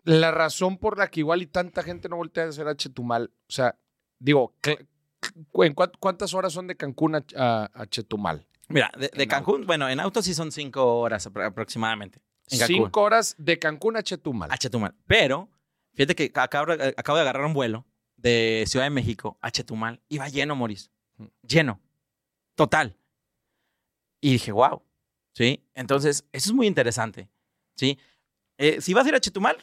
la razón por la que igual y tanta gente no voltea a hacer a Chetumal, o sea, digo, cl- cl- ¿en cuán- ¿cuántas horas son de Cancún a, a- a Chetumal? Mira, de, Cancún, bueno, en auto sí son cinco horas apro- aproximadamente. Cinco horas de Cancún a Chetumal. A Chetumal. Pero, fíjate que acabo, acabo de agarrar un vuelo de Ciudad de México a Chetumal. Iba lleno, Moris. Lleno. Total. Y dije, wow. ¿Sí? Entonces, eso es muy interesante. ¿Sí? Eh, si vas a ir a Chetumal,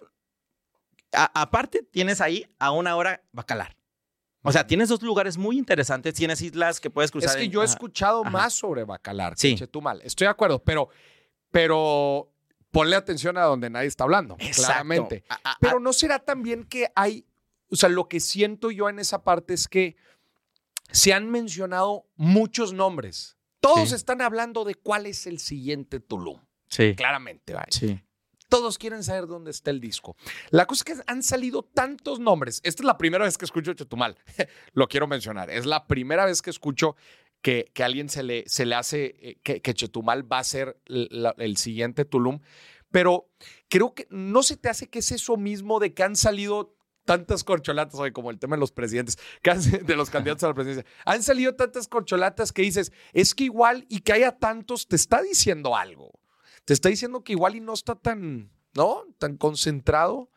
a- aparte tienes ahí a una hora Bacalar. O sea, tienes dos lugares muy interesantes. Tienes islas que puedes cruzar. Es que en- yo he escuchado Ajá. más sobre Bacalar Sí. Chetumal. Estoy de acuerdo, pero, pero ponle atención a donde nadie está hablando, Exacto. claramente. A- a- a- Pero no será también que hay, o sea, lo que siento yo en esa parte es que se han mencionado muchos nombres. Todos Sí. están hablando de cuál es el siguiente Tulum. sí. Claramente, vaya. Sí. Todos quieren saber dónde está el disco. La cosa es que han salido tantos nombres. Esta es la primera vez que escucho Chetumal. [laughs] Lo quiero mencionar. Es la primera vez que escucho que, que alguien se le, se le hace eh, que, Chetumal va a ser el siguiente Tulum. Pero creo que no se te hace que es eso mismo de que han salido tantas corcholatas hoy, como el tema de los presidentes, [laughs] de los candidatos a la presidencia. Han salido tantas corcholatas que dices, es que igual y que haya tantos te está diciendo algo. Te está diciendo que igual y no está tan, ¿no? Tan concentrado.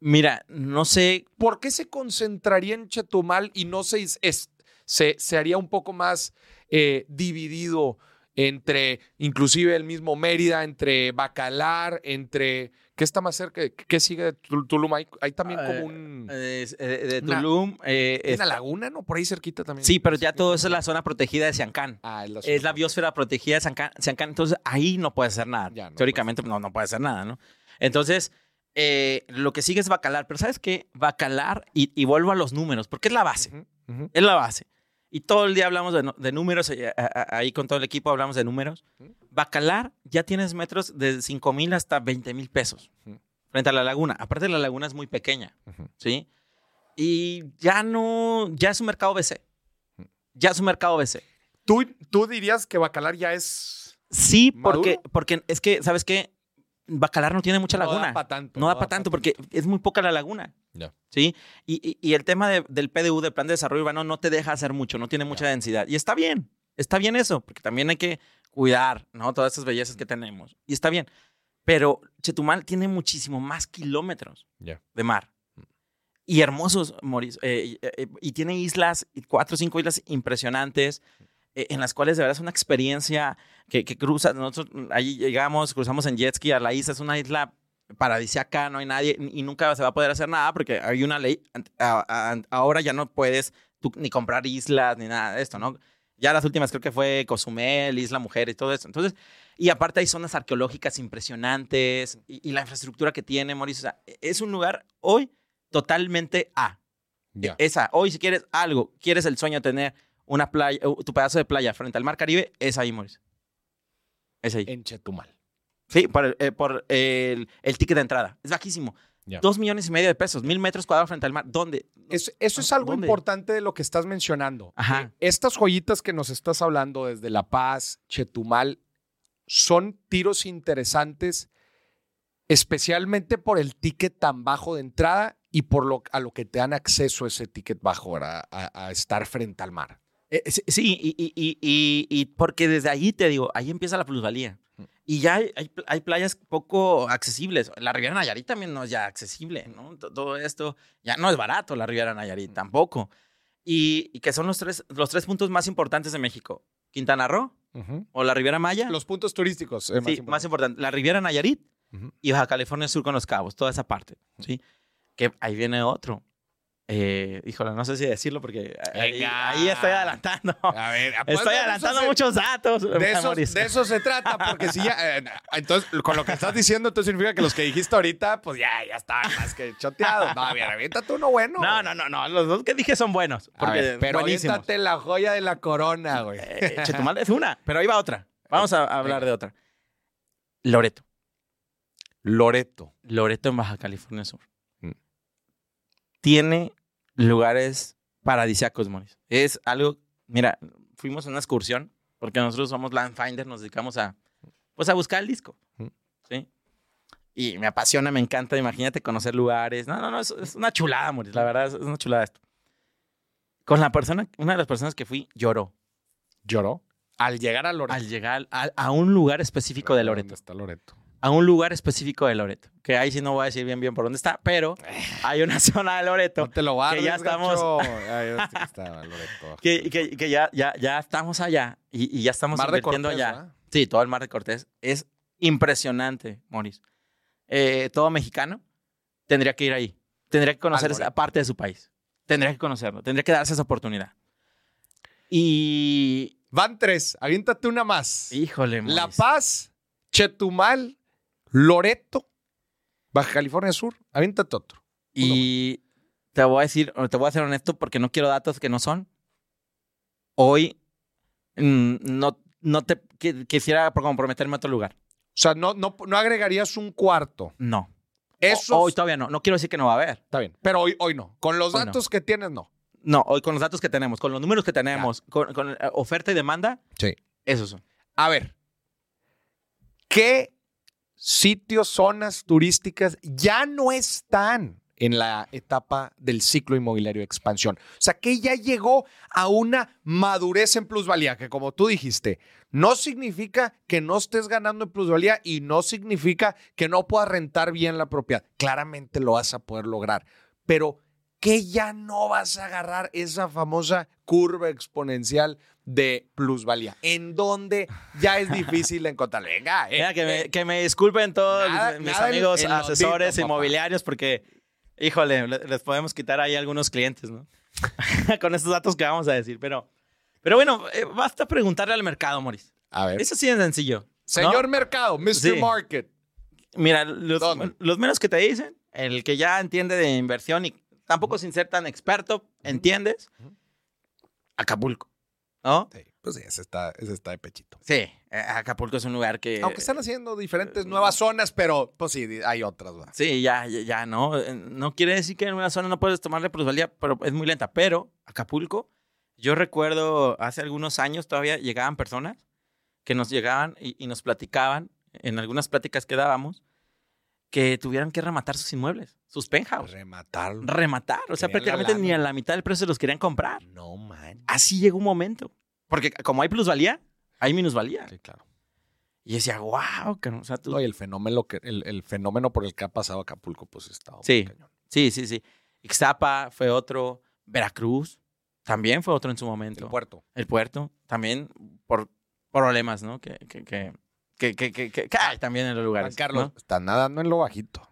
Mira, no sé ¿Por qué se concentraría en Chetumal y no se, es- se, se haría un poco más eh, dividido entre, inclusive el mismo Mérida, entre Bacalar, entre, ¿qué está más cerca? ¿Qué sigue de Tul- Tulum? Hay, hay también Eh, como un, eh, de, de Una- Tulum. eh, una laguna, ¿no? Por ahí cerquita también. Sí, pero ya todo eso es la zona protegida de Siancán. Ah, es la, Es la zona. biosfera protegida de Siancán, Siancán, entonces ahí no puede hacer nada. Ya, no Teóricamente no, no puede hacer nada, ¿no? Entonces, eh, lo que sigue es Bacalar, pero ¿sabes qué? Bacalar, y, y vuelvo a los números, porque es la base, es la base. Y todo el día hablamos de, de números, eh, a- a- ahí con todo el equipo hablamos de números. Bacalar ya tienes metros de 5 mil hasta 20 mil pesos frente a la laguna. Aparte la laguna es muy pequeña. ¿sí? Y ya no, ya es un mercado BC. Ya es un mercado BC. ¿Tú, tú dirías que Bacalar ya es... Sí, ¿Maduro? porque, porque es que, ¿sabes qué? Bacalar no tiene mucha No laguna. da para tanto. No da para tanto porque es muy poca la laguna. Ya. ¿Sí? Y, y- y el tema de- del PDU, del Plan de Desarrollo Urbano, no te deja hacer mucho, no tiene mucha densidad. Y está bien, está bien eso, porque también hay que cuidar, ¿no? Todas esas bellezas que tenemos. Y está bien. Pero Chetumal tiene muchísimo más kilómetros de mar. Y hermosos, Moris. eh, eh, y tiene islas, cuatro o cinco islas impresionantes, en las cuales de verdad es una experiencia que, que cruza. Nosotros allí llegamos, cruzamos en jet ski a la isla, es una isla paradisiaca, no hay nadie y nunca se va a poder hacer nada porque hay una ley. Ahora ya no puedes tú ni comprar islas ni nada de esto, ¿no? Ya las últimas creo que fue Cozumel, Isla Mujer y todo eso. Entonces, y aparte hay zonas arqueológicas impresionantes y, y la infraestructura que tiene, Mauricio. O sea, es un lugar hoy totalmente A. Ya. Esa, hoy si quieres algo, quieres el sueño de tener una playa, tu pedazo de playa frente al mar Caribe, es ahí, Mauricio. Es ahí. En Chetumal. Sí, por, el, eh, por el, el ticket de entrada. Es bajísimo. Dos millones y medio de pesos, mil metros cuadrados frente al mar. ¿Dónde? Eso, eso es algo ¿Dónde? importante de lo que estás mencionando. Ajá. Eh, Estas joyitas que nos estás hablando desde La Paz, Chetumal, son tiros interesantes, especialmente por el ticket tan bajo de entrada y por lo, a lo que te dan acceso ese ticket bajo a, a- a estar frente al mar. Eh, sí, y, y- y- y- porque desde ahí te digo, ahí empieza la plusvalía. Mm. Y ya hay, hay, hay playas poco accesibles. La Riviera Nayarit también no es ya accesible, ¿no? Todo esto ya no es barato, la Riviera Nayarit tampoco. Y, y que son los tres, los tres puntos más importantes de México. Quintana Roo o la Riviera Maya. Los puntos turísticos. eh, sí, más importante. La Riviera Nayarit Ujú. y Baja California Sur con los Cabos, toda esa parte, ¿sí? Que ahí viene otro. Eh, híjole, no sé si decirlo porque ahí, estoy adelantando. A ver, pues, Estoy de adelantando muchos datos. De eso, Mauricio. de eso se trata, porque si ya. eh, entonces, con lo que estás diciendo, entonces significa que los que dijiste ahorita, pues ya, ya estaban más que choteados. No, ver, aviéntate uno bueno. No, no, no, no. Los dos que dije son buenos. Porque ver, pero buenísimos. aviéntate la joya de la corona, güey. Eh, Chetumal es una, pero ahí va otra. Vamos a hablar de otra. Loreto. Loreto. Loreto en Baja California Sur. Mm. Tiene lugares paradisíacos, Moris. Es algo, mira, fuimos a una excursión, porque nosotros somos Landfinder, nos dedicamos a, pues a buscar el disco. ¿sí? Y me apasiona, me encanta, imagínate conocer lugares. No, no, no, es, es una chulada, Moris, la verdad, es, una chulada esto. Con la persona, una de las personas que fui, lloró ¿Lloró? Al llegar a Loreto. al llegar a, a un lugar específico de ¿Dónde Loreto. está Loreto? A un lugar específico de Loreto. Que ahí sí no voy a decir bien bien por dónde está, pero hay una [laughs] zona de Loreto No te lo guardes, que ya estamos-. [laughs] Ay, está Loreto. que, que- que ya, ya, ya estamos allá y, y ya estamos Mar invirtiendo Cortés, allá. Sí, todo el Mar de Cortés. Es impresionante, Maurice. Eh, todo mexicano tendría que ir ahí. Tendría que conocer esa parte de su país. Tendría que conocerlo. Tendría que darse esa oportunidad. Y... Van tres. Aviéntate una más. Híjole, La Maurice. Paz, Chetumal, Loreto, Baja California Sur. Aviéntate otro. Y te voy a decir, te voy a ser honesto porque no quiero datos que no son. Hoy mm, no, no te qui- quisiera comprometerme a otro lugar. O sea, no, no, no agregarías un cuarto. No. Eso hoy todavía no. No quiero decir que no va a haber. está bien. Pero hoy, hoy no. Con los Hoy no. datos que tienes, no. No, hoy con los datos que tenemos, con los números que tenemos, con, con, eh, oferta y demanda, Sí. esos son. A ver, ¿qué sitios, zonas turísticas ya no están en la etapa del ciclo inmobiliario de expansión? O sea, que ya llegó a una madurez en plusvalía, que como tú dijiste, no significa que no estés ganando en plusvalía y no significa que no puedas rentar bien la propiedad. Claramente lo vas a poder lograr, pero que ya no vas a agarrar esa famosa curva exponencial de plusvalía, en donde ya es difícil encontrar. Venga, eh, Mira, que, eh, me, que me disculpen todos Nada- mis, nada amigos asesores papá. inmobiliarios porque, híjole, le- les podemos quitar ahí algunos clientes, ¿no? [laughs] con estos datos que vamos a decir, pero... Pero bueno, eh, basta preguntarle al mercado, Moris. a ver. Eso sí es sencillo. ¿no? Señor Mercado, Mr. Sí. Market. Mira, los, los menos que te dicen, el que ya entiende de inversión y tampoco sin ser tan experto, ¿entiendes? Acapulco, ¿no? Sí, pues sí, ese está, ese está de pechito. Sí, eh, Acapulco es un lugar que... Aunque están haciendo diferentes nuevas zonas, pero pues sí, hay otras. ¿verdad? Sí, ya, ya, ya, no. Eh, No quiere decir que en una zona no puedes tomarle plusvalía, pero es muy lenta. Pero Acapulco, yo recuerdo hace algunos años todavía llegaban personas que nos llegaban y, y nos platicaban en algunas pláticas que dábamos que tuvieran que rematar sus inmuebles, sus penthouse. Rematarlo. Rematar. O sea, la prácticamente ni a la mitad del precio los querían comprar. No, man. Así llegó un momento. Porque como hay plusvalía, hay minusvalía. Sí, claro. Y decía, wow, o sea, tú, No, y el fenómeno, que, el, el fenómeno por el que ha pasado Acapulco, pues está muy Sí. cañón. Sí, sí, sí. Ixtapa fue otro. Veracruz también fue otro en su momento. El puerto. El puerto también por problemas, ¿no? Que, que, que, que, que, que- que- hay también en los Juan lugares. Carlos, ¿no? estás nadando en lo bajito.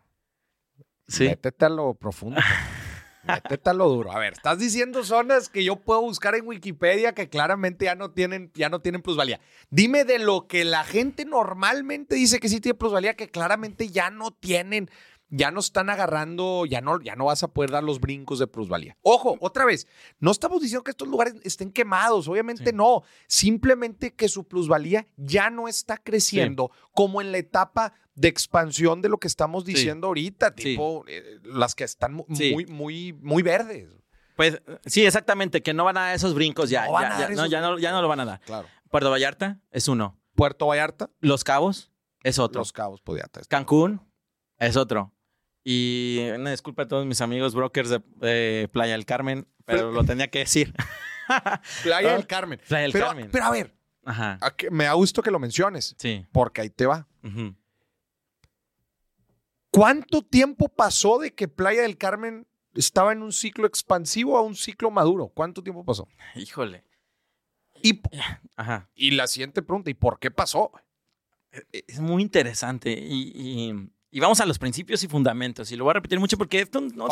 Sí. Métete a lo profundo. [laughs] Métete a lo duro. A ver, estás diciendo zonas que yo puedo buscar en Wikipedia que claramente ya no tienen, ya no tienen plusvalía. Dime de lo que la gente normalmente dice que sí tiene plusvalía, que claramente ya no tienen, ya no están agarrando, ya no, ya no vas a poder dar los brincos de plusvalía. Ojo, otra vez, no estamos diciendo que estos lugares estén quemados, obviamente Sí. no. Simplemente que su plusvalía ya no está creciendo como en la etapa de expansión de lo que estamos Sí. diciendo ahorita, tipo eh, las que están muy, muy, muy verdes. Pues sí, exactamente, que no van a dar esos brincos ya. No ya, no, ya, no, ya no lo van a dar. Claro. Puerto Vallarta es uno. Puerto Vallarta, Los Cabos es otro. Los Cabos, Podiatra. Cancún es otro. Y una disculpa a todos mis amigos brokers de, Playa del Carmen, pero lo tenía que decir. [laughs] Playa del Carmen. Playa del pero, Carmen. pero a ver, Ajá. a que- me da gusto que lo menciones, Sí. porque ahí te va. ujú. ¿Cuánto tiempo pasó de que Playa del Carmen estaba en un ciclo expansivo a un ciclo maduro? ¿Cuánto tiempo pasó? Híjole. Y, Ajá. y la siguiente pregunta, ¿y por qué pasó? E- Es muy interesante y, y- Y vamos a los principios y fundamentos. Y lo voy a repetir mucho porque esto no,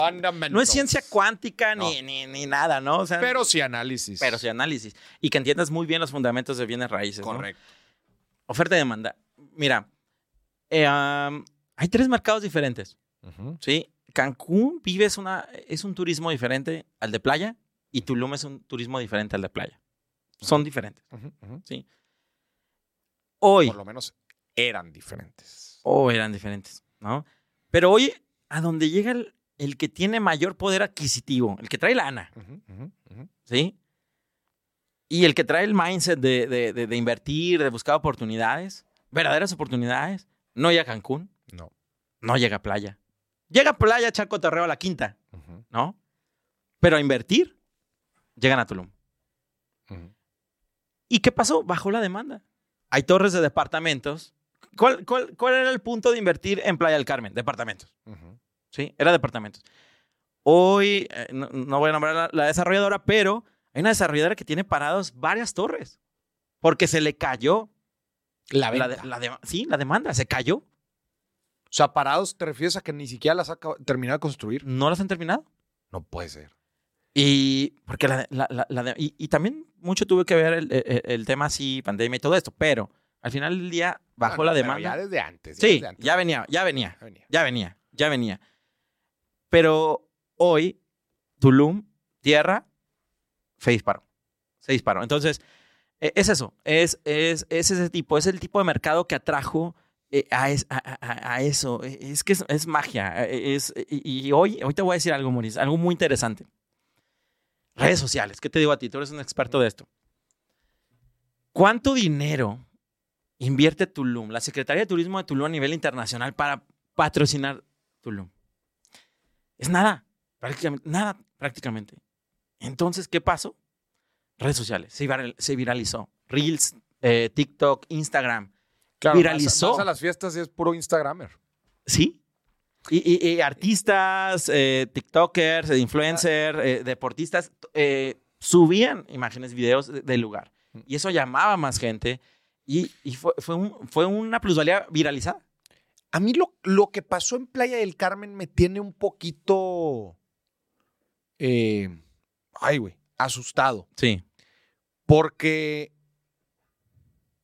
no es ciencia cuántica ni, ni, ni nada, ¿no? O sea, Pero sí análisis. pero sí análisis. Y que entiendas muy bien los fundamentos de bienes raíces. ¿no? Correcto. Oferta y demanda. Mira, eh, hay tres mercados diferentes. ¿sí? Cancún vive es, una, es un turismo diferente al de playa y Tulum es un turismo diferente al de playa. Son diferentes. Ujú. Hoy, Por lo menos eran diferentes. o eran diferentes, ¿no? Pero hoy, a donde llega el, el que tiene mayor poder adquisitivo, el que trae lana, ujú. ¿sí? Y el que trae el mindset de, de- de- de invertir, de buscar oportunidades, verdaderas oportunidades, no llega a Cancún, No. no llega a playa. Llega a playa, Chaco Torreo a la quinta, ¿no? Pero a invertir, llegan a Tulum. ¿Y qué pasó? Bajó la demanda. Hay torres de departamentos. ¿Cuál, cuál, cuál era el punto de invertir en Playa del Carmen? Departamentos. Ujú. Sí, era departamentos. Hoy, eh, no, no voy a nombrar la, la desarrolladora, pero hay una desarrolladora que tiene parados varias torres. Porque se le cayó La la, venta. de- la de- sí, la demanda, se cayó. O sea, parados te refieres a que ni siquiera las ha terminado de construir. No las han terminado. No puede ser. Y porque la, la- la- la y, y también mucho tuve que ver el, el- el tema así, pandemia y todo esto, pero al final del día bajó la no, pero demanda. Ya desde antes. ya Sí, desde antes. ya venía, ya venía. Ya venía. Ya venía, ya venía. Pero hoy, Tulum, tierra, se disparó. Se disparó. Entonces, eh, es eso. Es, es, es ese tipo. Es el tipo de mercado que atrajo eh, a, es- a- a- a eso. Eh, Es que es, es magia. Eh, Es, y, y hoy, hoy te voy a decir algo, Maurice, algo muy interesante. Redes sociales. ¿Qué te digo a ti? Tú eres un experto de esto. ¿Cuánto dinero invierte Tulum, la Secretaría de Turismo de Tulum a nivel internacional para patrocinar Tulum? Es nada, prácticamente, nada, prácticamente. Entonces, ¿qué pasó? Redes sociales, se, viral- se viralizó. Reels, eh, TikTok, Instagram. Claro, viralizó. Vas, vas a las fiestas y es puro Instagramer. ¿Sí? Y, y- y artistas, eh, TikTokers, eh, influencers, eh, deportistas, subían imágenes, videos de- del lugar. Y eso llamaba a más gente y, y fue, fue, un- fue una plusvalía viralizada. A mí lo, lo que pasó en Playa del Carmen me tiene un poquito. eh, ay, güey. Asustado. Sí. Porque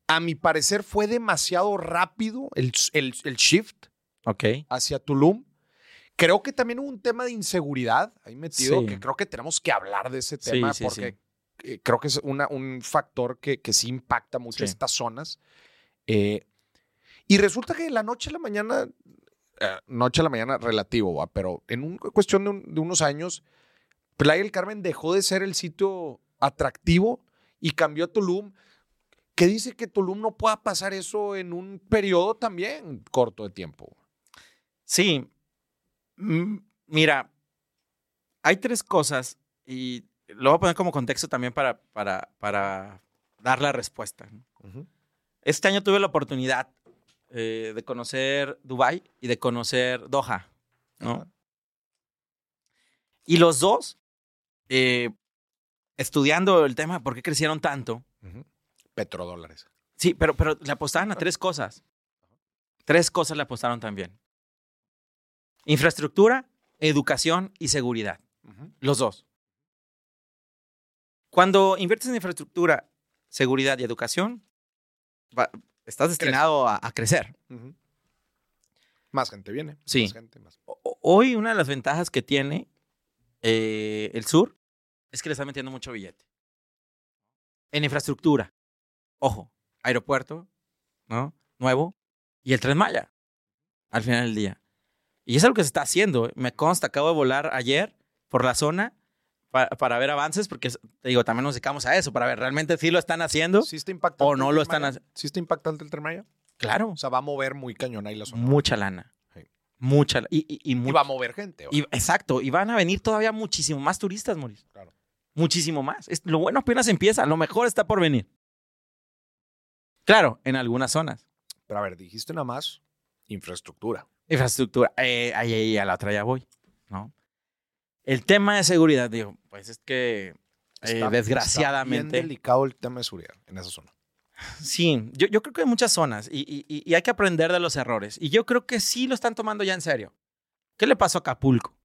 a mi parecer fue demasiado rápido el, el- el shift Ok. hacia Tulum. Creo que también hubo un tema de inseguridad ahí metido, Sí. que creo que tenemos que hablar de ese Sí, tema sí, porque eh, creo que es una- un factor que, que sí impacta mucho Sí. estas zonas. Eh, y resulta que de la noche a la mañana, eh, noche a la mañana relativo, ¿va? pero en un- cuestión de, un- de unos años, Playa del Carmen dejó de ser el sitio atractivo y cambió a Tulum. ¿Qué dice que Tulum no pueda pasar eso en un periodo también corto de tiempo? Sí. Mm, Mira, hay tres cosas y lo voy a poner como contexto también para, para, para dar la respuesta. Este año tuve la oportunidad eh, de conocer Dubai y de conocer Doha, ¿no? Y los dos, eh, estudiando el tema, ¿por qué crecieron tanto? Petrodólares. Sí, pero, pero le apostaban a tres cosas. Tres cosas le apostaron también. Infraestructura, educación y seguridad. Los dos. Cuando inviertes en infraestructura, seguridad y educación, va- estás destinado a, a crecer. Más gente viene. Sí. Más gente, más. Hoy una de las ventajas que tiene eh, el sur es que le está metiendo mucho billete. En infraestructura. Ojo, aeropuerto, ¿no? Nuevo. Y el Tren Maya. Al final del día. Y es algo que se está haciendo. ¿eh? Me consta, acabo de volar ayer por la zona pa- para ver avances, porque te digo, también nos dedicamos a eso, para ver realmente si lo están haciendo. ¿Sí está impactante o no lo están haciendo. ¿Sí está impactante el Tren? Claro. O sea, va a mover muy cañón ahí la zona. Mucha lana. Sí. Mucha Y, y, va a mover gente. y- exacto. Y van a venir todavía muchísimo más turistas, Mauricio. Claro. Muchísimo más. Es- lo bueno apenas empieza. Lo mejor está por venir. Claro, en algunas zonas. Pero a ver, dijiste nada más infraestructura. Infraestructura. Eh, ahí, ahí, a la otra ya voy. ¿no? El tema de seguridad, digo, pues es que eh, desgraciadamente. Está bien delicado el tema de seguridad en esa zona. Sí, yo, yo creo que hay muchas zonas y, y- y hay que aprender de los errores. Y yo creo que sí lo están tomando ya en serio. ¿Qué le pasó a Acapulco?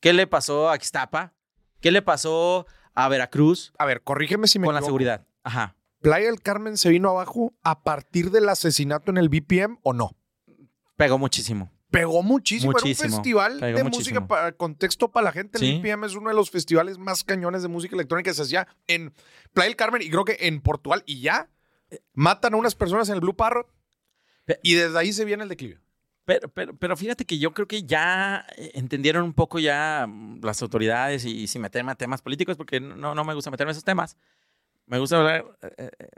¿Qué le pasó a Ixtapa? ¿Qué le pasó a Veracruz A ver, corrígeme si me con la equivoco. seguridad? Ajá. ¿Playa del Carmen se vino abajo a partir del asesinato en el BPM o no? Pegó muchísimo. Pegó muchísimo. Era Muchísimo. un festival Pegó de muchísimo. música para contexto para la gente. El Sí. BPM es uno de los festivales más cañones de música electrónica que se hacía en Playa del Carmen y creo que en Portugal. Y ya matan a unas personas en el Blue Parrot y desde ahí se viene el declive. Pero, pero, pero fíjate que yo creo que ya eh, entendieron un poco ya mm, las autoridades y, sin meterme a temas políticos, porque no, no me gusta meterme a esos temas. Me gusta hablar eh, eh,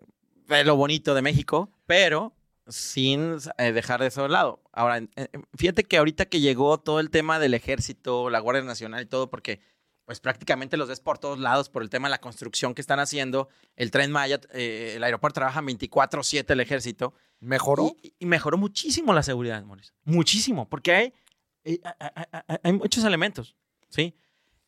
de lo bonito de México, pero sin eh, dejar de eso de lado. Ahora, eh, fíjate que ahorita que llegó todo el tema del ejército, la Guardia Nacional y todo, porque pues prácticamente los ves por todos lados por el tema de la construcción que están haciendo. El tren Maya, eh, el aeropuerto trabaja 24/7 el ejército. ¿Mejoró? Y, y mejoró muchísimo la seguridad, Mauricio. Muchísimo, porque hay- hay- hay muchos elementos, ¿sí?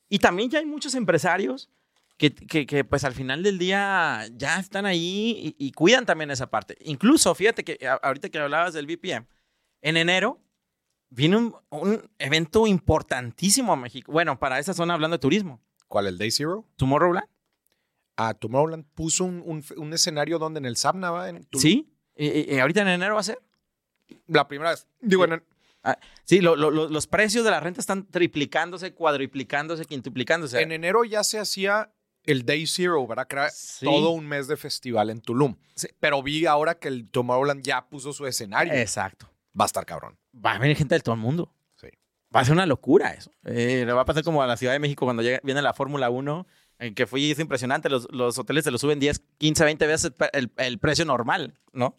Y también ya hay muchos empresarios que, que- que, pues al final del día ya están ahí y, y cuidan también esa parte. Incluso, fíjate que ahorita que hablabas del VPM, en enero vino un, un evento importantísimo a México. Bueno, para esa zona hablando de turismo. ¿Cuál? ¿El Day Zero? Tomorrowland, Ah, Tomorrowland puso un, un- un escenario donde en el Sabna va. En Tulum. ¿sí? Y, ahorita en enero va a ser. La primera vez. Digo, en- Sí, lo- lo- lo- los precios de la renta están triplicándose, cuadriplicándose, quintuplicándose. en enero ya se hacía el Day Zero, ¿verdad? Que era Sí. todo un mes de festival en Tulum. Sí. Pero vi ahora que el Tomorrowland ya puso su escenario. Exacto. Va a estar cabrón. Va a venir gente de todo el mundo. Sí. Va a ser una locura eso. Eh, le va a pasar como a la Ciudad de México cuando llega- viene la Fórmula 1, en que fui, es impresionante. Los, los hoteles se lo suben 10, 15, 20 veces el, el precio normal, ¿no?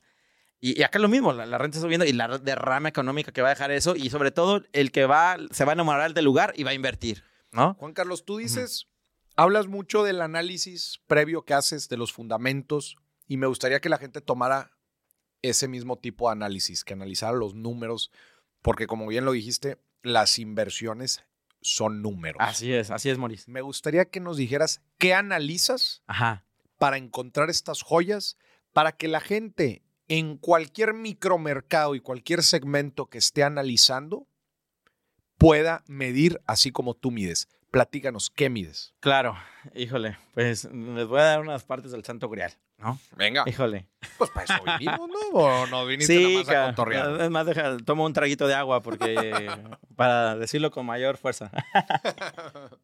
Y, y acá es lo mismo, la, la renta está subiendo y la derrama económica que va a dejar eso. Y sobre todo, el que va, se va a enamorar del lugar y va a invertir, ¿no? Juan Carlos, tú dices, hablas mucho del análisis previo que haces de los fundamentos y me gustaría que la gente tomara ese mismo tipo de análisis, que analizara los números, porque como bien lo dijiste, las inversiones son números. Así es, así es, Maurice. Me gustaría que nos dijeras qué analizas Ajá. para encontrar estas joyas, para que la gente en cualquier micromercado y cualquier segmento que esté analizando pueda medir así como tú mides. Platícanos, ¿qué mides? Claro, híjole, pues les voy a dar unas partes del Santo Grial, ¿no? Venga. Híjole. Pues para eso vinimos, ¿no? ¿O no viniste nada más a contorrear? es más, deja, tomo un traguito de agua porque [laughs] para decirlo con mayor fuerza. [laughs]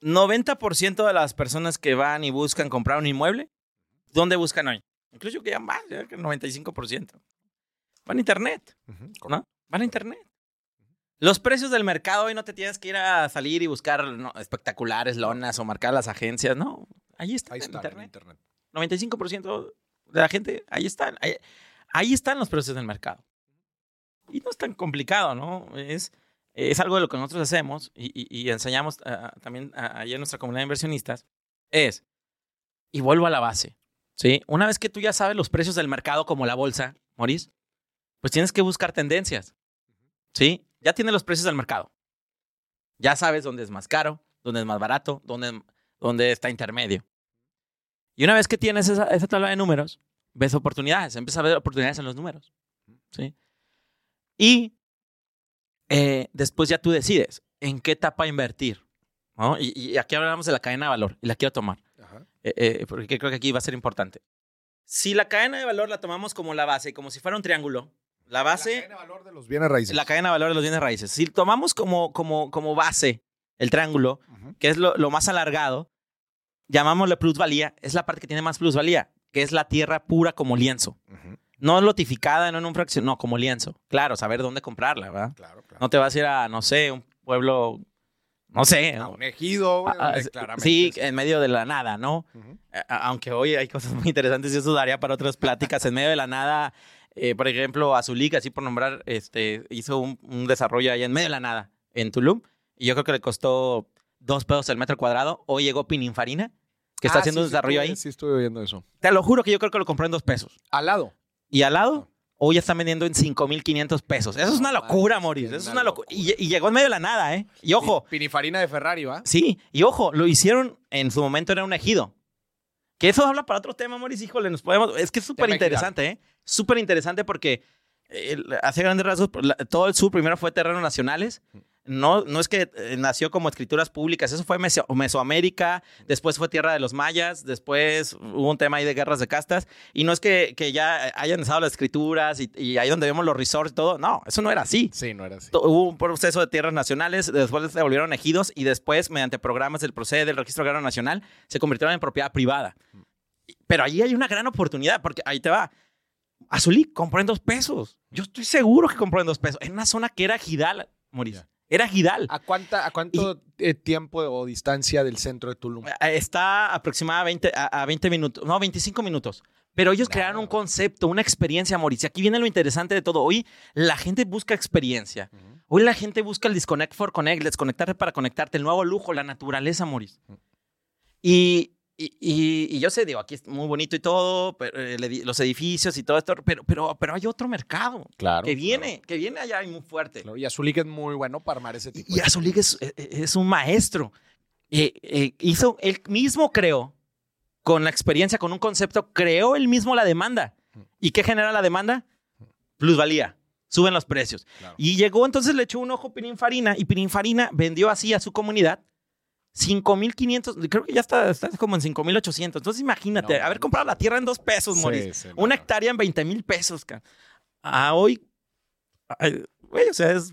90% de las personas que van y buscan comprar un inmueble, ¿dónde buscan hoy? Incluso que ya más, ya que el 95%. Van a internet, ¿no? Van a internet. Los precios del mercado hoy no te tienes que ir a salir y buscar no, espectaculares lonas o marcar las agencias, no. Ahí está, Ahí en está, en internet. internet. 95% de la gente, ahí están. Ahí, ahí están los precios del mercado. Y no es tan complicado, ¿no? Es, es algo de lo que nosotros hacemos y, y- y enseñamos ah, también allá en nuestra comunidad de inversionistas. Es, y vuelvo a la base, ¿sí? Una vez que tú ya sabes los precios del mercado como la bolsa, Maurice, pues tienes que buscar tendencias, ¿sí? Ya tienes los precios del mercado. Ya sabes dónde es más caro, dónde es más barato, dónde, dónde está intermedio. Y una vez que tienes esa, esa tabla de números, ves oportunidades, empiezas a ver oportunidades en los números. ¿sí? Y eh, después ya tú decides en qué etapa invertir. ¿no? Y, y aquí hablamos de la cadena de valor y la quiero tomar, Ajá. eh, eh, porque creo que aquí va a ser importante. Si la cadena de valor la tomamos como la base, como si fuera un triángulo, la La base, cadena de valor de los bienes raíces. la cadena de valor de los bienes raíces, si tomamos como, como, como base el triángulo, Ujú. que es lo, lo más alargado, llamámosle plusvalía, es la parte que tiene más plusvalía, que es la tierra pura como lienzo. Ujú. No lotificada, no en un fracción, no, como lienzo. Claro, saber dónde comprarla, ¿verdad? Claro, claro. No te vas a ir a, no sé, un pueblo, no sé. A un ejido, güey, Ah, ah, claramente sí, en medio de la nada, ¿no? A- a- Aunque hoy hay cosas muy interesantes y eso daría para otras pláticas. En medio de la nada, eh, por ejemplo, Azulik, así por nombrar, este, hizo un, un desarrollo ahí en medio de la nada, en Tulum. Y yo creo que le costó dos pesos el metro cuadrado. Hoy llegó Pininfarina, que está Ah, haciendo sí, un sí desarrollo estuve- ahí. Sí, estuve viendo eso. Te lo juro que yo creo que lo compró en dos pesos. Al lado. Y al lado, hoy ya están vendiendo en 5,500 pesos. Eso es una locura, Moris. Eso es una locura. Y, y llegó en medio de la nada, ¿eh? Y ojo, Pinifarina de Ferrari, ¿va? sí, y ojo, lo hicieron, en su momento era un ejido. Que eso habla para otro tema, Maurice. Híjole, nos podemos. Es que es súper interesante, ¿eh? Súper interesante porque eh, hace grandes rasgos, todo el sur primero fue terrenos nacionales. No, no es que eh, nació como escrituras públicas, eso fue Mesoamérica, después fue tierra de los mayas, después hubo un tema ahí de guerras de castas, y no es que, que ya hayan estado las escrituras y, y, ahí donde vemos los resorts y todo, no, eso no era así. Sí, no era así. Hubo un proceso de tierras nacionales, después se volvieron ejidos y después, mediante programas del procede del Registro Agrario Nacional, se convirtieron en propiedad privada. Pero ahí hay una gran oportunidad, porque ahí te va. Azulí compró en dos pesos. Yo estoy seguro que compró en dos pesos. En una zona que era Gidal, Mauricio. Era Gidal. ¿A, cuánta, a cuánto eh, tiempo o distancia del centro de Tulum? Eh, está aproximadamente a, 20 minutos, no, 25 minutos. Pero ellos crearon un concepto, una experiencia, Mauricio. Aquí viene lo interesante de todo. Hoy la gente busca experiencia. Hoy la gente busca el disconnect for connect, desconectarte para conectarte, el nuevo lujo, la naturaleza, Mauricio. Y, y, yo sé, digo, aquí es muy bonito y todo, eh, los edificios y todo esto, pero, pero, pero hay otro mercado claro, que viene, que viene allá y muy fuerte. y Azulik es muy bueno para armar ese tipo. Y, y Azulik es, e, e, es, un maestro. Eh, eh, hizo, él mismo creó, con la experiencia, con un concepto, creó él mismo la demanda. ¿Y qué genera la demanda? Plusvalía. Suben los precios. Y llegó entonces, le echó un ojo Pininfarina y Pininfarina vendió así a su comunidad 5.500, creo que ya está, está como en 5.800. Entonces imagínate, haber comprado la tierra en dos pesos, sí, Una hectárea en 20 mil pesos, A ah, hoy, güey, o sea, es...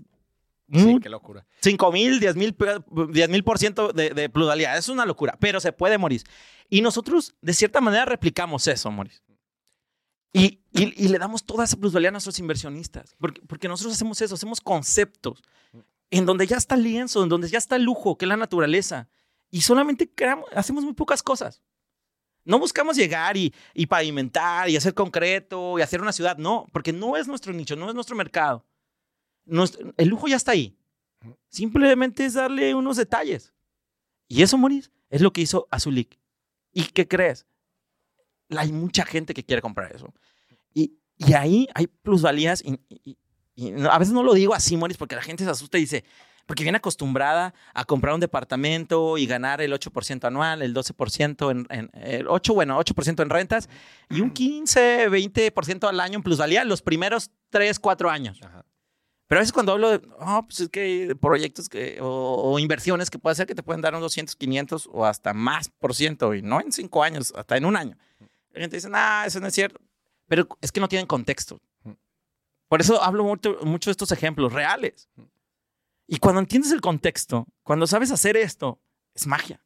Sí, qué locura. 5 mil, 10 mil por ciento de, de plusvalía. Es una locura, pero se puede, morir. Y nosotros, de cierta manera, replicamos eso, Moris. Y, y, le damos toda esa plusvalía a nuestros inversionistas. Porque, porque nosotros hacemos eso, hacemos conceptos en donde ya está el lienzo, en donde ya está el lujo, que es la naturaleza. Y solamente hacemos muy pocas cosas. No buscamos llegar y, y, pavimentar y hacer concreto y hacer una ciudad, no, porque no es nuestro nicho, no es nuestro mercado. el lujo ya está ahí. Simplemente es darle unos detalles. Y eso, Moris, es lo que hizo Azulik. ¿Y qué crees? Hay mucha gente que quiere comprar eso. Y, y ahí hay plusvalías y, y a veces no lo digo así, Moris, porque la gente se asusta y dice, porque viene acostumbrada a comprar un departamento y ganar el 8% anual, el 12% en, en, el 8, bueno, 8% en rentas y un 15, 20% al año en plusvalía los primeros 3, 4 años. Pero a veces cuando hablo de, oh, pues es que proyectos que, o, inversiones que puede ser que te pueden dar un 200, 500 o hasta más por ciento, y no en 5 años, hasta en un año. La gente dice, nah, eso no es cierto. Pero es que no tienen contexto. Por eso hablo mucho, mucho de estos ejemplos reales. Y cuando entiendes el contexto, cuando sabes hacer esto, es magia.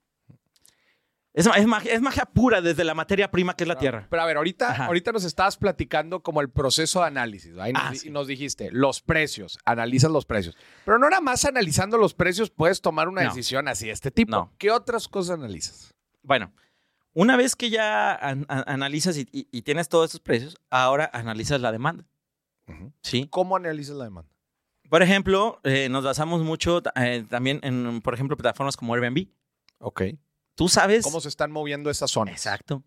Es, es, magia, es magia pura desde la materia prima que es la tierra. Pero a ver, ahorita, ahorita nos estabas platicando como el proceso de análisis. Ahí nos, ah, nos, dijiste, los precios, analizas los precios. Pero no nada más analizando los precios puedes tomar una decisión así de este tipo. ¿Qué otras cosas analizas? Bueno, una vez que ya analizas y, tienes todos estos precios, ahora analizas la demanda. ¿Sí? ¿Cómo analizas la demanda? Por ejemplo, eh, nos basamos mucho eh, también en, por ejemplo, plataformas como Airbnb. Ok. Tú sabes. ¿Cómo se están moviendo esas zonas? Exacto.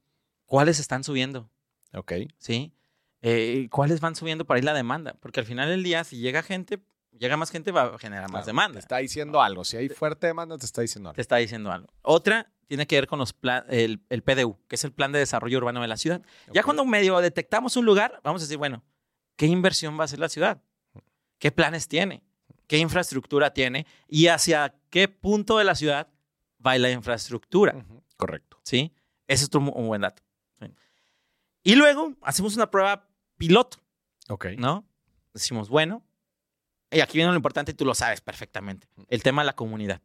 ¿Cuáles están subiendo? Ok. Sí. Eh, ¿Cuáles van subiendo para ir la demanda? Porque al final del día, si llega gente, llega más gente, va a generar más demanda. Te está diciendo algo. Si hay fuerte demanda, te está diciendo algo. Te está diciendo algo. Otra tiene que ver con los el, PDU, que es el Plan de Desarrollo Urbano de la Ciudad. Ya cuando medio detectamos un lugar, vamos a decir, bueno, ¿qué inversión va a hacer la ciudad? ¿Qué planes tiene? ¿Qué infraestructura tiene? ¿Y hacia qué punto de la ciudad va la infraestructura? Correcto. ¿Sí? Ese es un buen dato. Y luego hacemos una prueba piloto. Ok. ¿No? Decimos, bueno, y aquí viene lo importante y tú lo sabes perfectamente. El tema de la comunidad.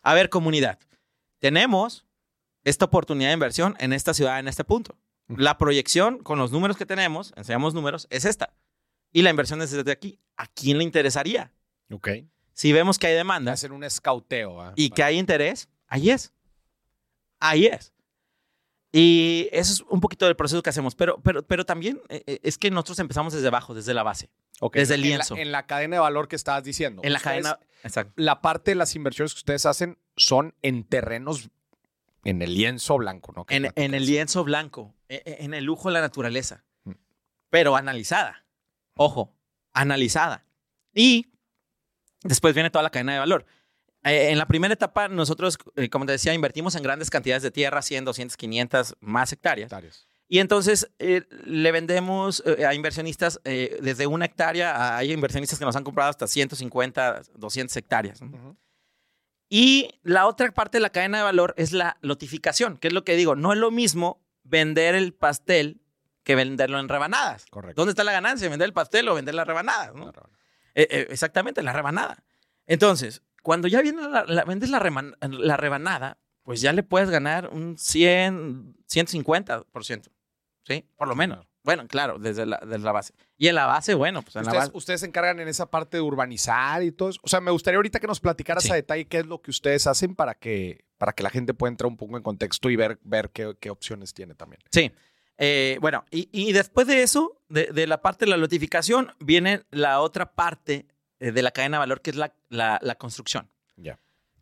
A ver, comunidad. Tenemos esta oportunidad de inversión en esta ciudad, en este punto. La proyección con los números que tenemos, enseñamos números, es esta y la inversión es desde aquí. ¿A quién le interesaría? Ok. Si vemos que hay demanda. Hacer un escauteo. ¿ah? Y que hay interés, ahí es. Ahí es. Y eso es un poquito del proceso que hacemos. Pero, pero, pero también eh, eh, es que nosotros empezamos desde abajo, desde la base. Desde el lienzo. En la, cadena de valor que estabas diciendo. En la cadena. Exacto. La parte de las inversiones que ustedes hacen son en terrenos en el lienzo blanco, ¿no? En, en, el lienzo blanco, e, e, en, el lujo de la naturaleza, mm. pero analizada ojo, analizada. Y después viene toda la cadena de valor. Eh, en la primera etapa, nosotros, eh, como te decía, invertimos en grandes cantidades de tierra, 100, 200, 500, más hectáreas. Hectáreas. Y entonces eh, le vendemos a inversionistas desde una hectárea, a- hay inversionistas que nos han comprado hasta 150, 200 hectáreas. Y la otra parte de la cadena de valor es la lotificación, que es lo que digo, no es lo mismo vender el pastel que venderlo en rebanadas. Correcto. ¿Dónde está la ganancia? ¿Vender el pastel o vender las rebanadas? ¿no? Claro. Eh, eh, exactamente, la rebanada. Entonces, cuando ya viene la, la- vendes la, reman- la rebanada, pues ya le puedes ganar un 100, 150%. ¿Sí? Por lo menos. Bueno, claro, desde la, desde la base. Y en la base, bueno, pues en la Ustedes, base. ustedes se encargan en esa parte de urbanizar y todo eso. O sea, me gustaría ahorita que nos platicaras Sí. a detalle qué es lo que ustedes hacen para que, para que la gente pueda entrar un poco en contexto y ver, ver qué, qué opciones tiene también. Sí. Eh, bueno, y, y después de eso, de, de la parte de la notificación, viene la otra parte eh, de la cadena de valor, que es la, la- la construcción. Ya.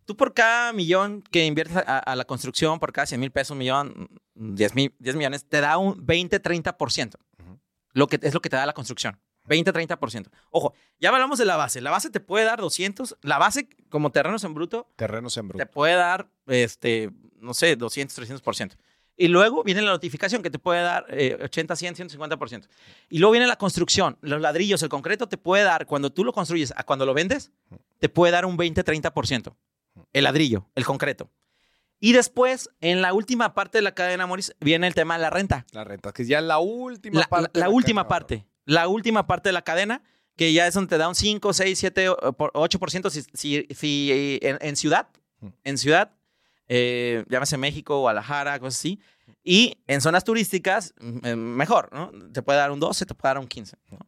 Tú por cada millón que inviertes a, a la construcción, por cada 100 mil pesos, un millón, 10, mil, 10 millones, te da un 20-30%. Ujú. Lo que es lo que te da la construcción. 20-30%. Ojo, ya hablamos de la base. La base te puede dar 200. La base, como terrenos en bruto, Terrenos en bruto. te puede dar, este, no sé, 200, 300%. Y luego viene la notificación que te puede dar eh, 80, 100, 150%. Y luego viene la construcción, los ladrillos, el concreto te puede dar, cuando tú lo construyes a cuando lo vendes, te puede dar un 20, 30%. El ladrillo, el concreto. Y después, en la última parte de la cadena, Moris, viene el tema de la renta. La renta, que ya es la última La, parte. la- la última cadena parte. La última parte de la cadena, que ya es donde te da un 5, 6, 7, o- por- 8% si, si, si, en, en ciudad. Mm. En ciudad, eh, llámese México, Guadalajara, cosas así. Y en zonas turísticas, mm, eh, mejor, ¿no? Te puede dar un 12, te puede dar un 15. ¿no?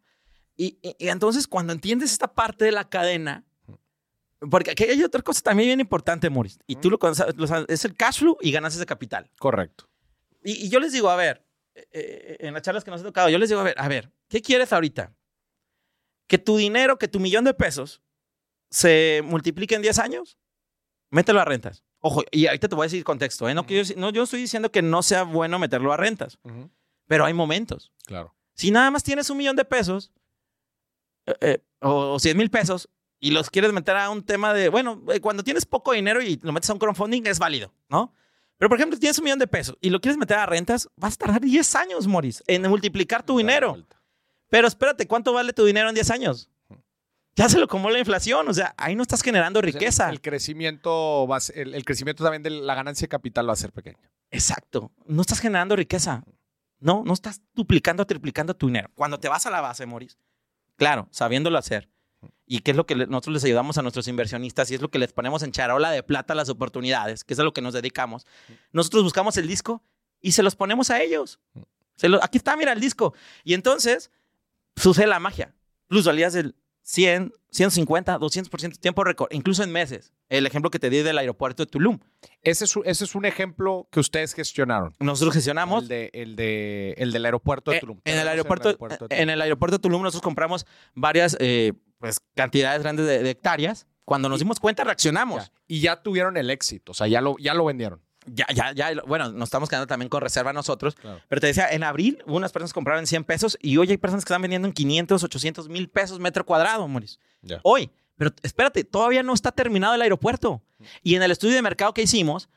Y, y- y entonces, cuando entiendes esta parte de la cadena, porque aquí hay otra cosa también bien importante, Maurice, y tú lo, conoces- lo sabes, es el cash flow y ganancias de capital. Correcto. Y, y yo les digo, a ver, eh, eh, en las charlas que nos ha tocado, yo les digo, a ver, a ver, ¿qué quieres ahorita? Que tu dinero, que tu millón de pesos se multiplique en 10 años, mételo a rentas. Ojo, y ahorita te voy a decir contexto, ¿eh? No, que yo, no, yo estoy diciendo que no sea bueno meterlo a rentas, Ujú. pero hay momentos. Claro. Si nada más tienes un millón de pesos eh, eh, o, o 100 mil pesos y los quieres meter a un tema de, bueno, eh, cuando tienes poco dinero y lo metes a un crowdfunding es válido, ¿no? Pero, por ejemplo, si tienes un millón de pesos y lo quieres meter a rentas, vas a tardar 10 años, Moris, en multiplicar tu dinero. Pero espérate, ¿cuánto vale tu dinero en 10 años? Ya se lo acumula la inflación, o sea, ahí no estás generando sea, riqueza. El, el crecimiento va a ser- el, el crecimiento también de la ganancia de capital va a ser pequeño. Exacto, no estás generando riqueza. No, no estás duplicando, triplicando tu dinero. Cuando te vas a la base, Moris, claro, sabiéndolo hacer. Y qué es lo que nosotros les ayudamos a nuestros inversionistas y es lo que les ponemos en charola de plata las oportunidades, que es a lo que nos dedicamos. Nosotros buscamos el disco y se los ponemos a ellos. Se lo- aquí está, mira el disco. Y entonces sucede la magia. Plusvalías del 100, 150, 200% tiempo récord, incluso en meses. El ejemplo que te di del aeropuerto de Tulum. Ese es, un- ese es un ejemplo que ustedes gestionaron. Nosotros gestionamos El, de, el, de, el del aeropuerto de Eh, Tulum. En el aeropuerto, de Tulum. en el aeropuerto de Tulum nosotros compramos varias eh, pues, cantidades grandes de, de hectáreas. Cuando nos dimos cuenta, reaccionamos. Ya. Y ya tuvieron el éxito, o sea, ya lo, ya lo vendieron. Ya, ya, ya. Bueno, nos estamos quedando también con reserva nosotros. Claro. Pero te decía, en abril unas personas compraron en 100 pesos y hoy hay personas que están vendiendo en 500, 800 mil pesos metro cuadrado, Moris. Hoy. Pero espérate, todavía no está terminado el aeropuerto. Y en el estudio de mercado que hicimos,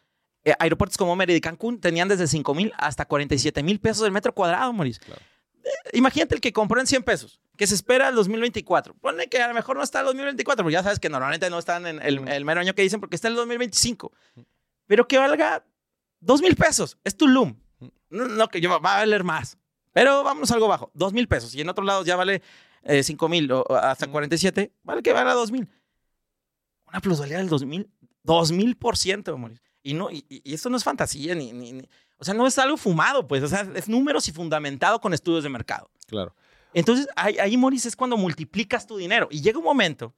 eh, aeropuertos como Mérida y Cancún tenían desde 5 mil hasta 47 mil pesos el metro cuadrado, Moris. Claro. Eh, imagínate el que compró en 100 pesos, que se espera el 2024. Ponle que a lo mejor no está el 2024, porque ya sabes que normalmente no están en el, Mm. el mero año que dicen porque está el 2025. Pero que valga 2 mil pesos. Es Tulum. No, no, que yo, va a valer más. Pero a algo bajo. 2 mil pesos. Y en otros lados ya vale eh, 5 mil o, hasta Mm. 47. Vale que valga 2 mil. Una plusvalía del 2 mil. 2 mil por ciento, Mauricio. Y, no, y, y esto no es fantasía ni, ni, ni- O sea, no es algo fumado, pues. O sea, es números y fundamentado con estudios de mercado. Claro. Entonces, ahí, ahí Maurice, es cuando multiplicas tu dinero. Y llega un momento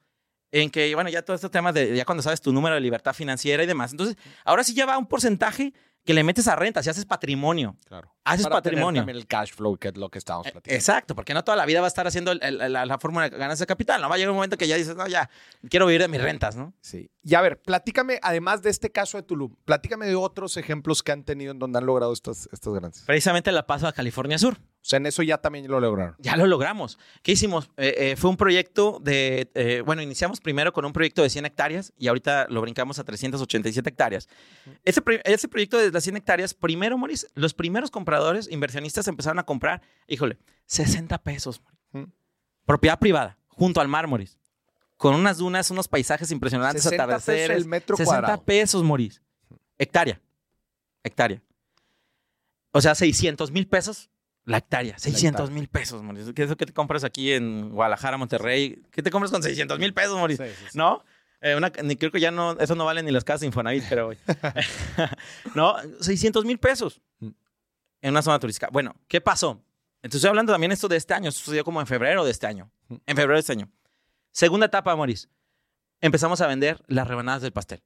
en que, bueno, ya todo este tema de, ya cuando sabes tu número de libertad financiera y demás. Entonces, ahora sí ya va un porcentaje que le metes a renta, si haces patrimonio. Claro. Haces Para tener patrimonio. también el cash flow, que es lo que estábamos platicando. Exacto, porque no toda la vida va a estar haciendo el- el- la, la fórmula de ganancia de capital. No va a llegar un momento que ya dices, no, ya, quiero vivir de mis rentas, ¿no? Sí. Y a ver, platícame, además de este caso de Tulum, platícame de otros ejemplos que han tenido en donde han logrado estas, estas ganancias. Precisamente la paso a California Sur. O sea, en eso ya también lo lograron. Ya lo logramos. ¿Qué hicimos? Eh, eh, fue un proyecto de, eh, bueno, iniciamos primero con un proyecto de 100 hectáreas y ahorita lo brincamos a 387 hectáreas. Ese, ese proyecto de las 100 hectáreas, primero, Moris, los primeros compradores, inversionistas empezaron a comprar, híjole, 60 pesos. Propiedad privada, junto al mar, Moris. Con unas dunas, unos paisajes impresionantes, 60 pesos atardeceres. el metro 60 cuadrado. pesos, Moris. Hectárea. Hectárea. O sea, 600 mil pesos la hectárea. 600 mil pesos, Moris. ¿Qué es lo que te compras aquí en Guadalajara, Monterrey? ¿Qué te compras con 600 mil pesos, Moris? Sí, sí, sí. ¿No? Eh, una- ni creo que ya no, eso no vale ni las casas de Infonavit, pero [laughs] [laughs] no, 600 mil pesos Mm. en una zona turística. Bueno, ¿qué pasó? Entonces estoy hablando también esto de este año, esto sucedió como en febrero de este año, Mm. en febrero de este año. Segunda etapa, Moris. Empezamos a vender las rebanadas del pastel.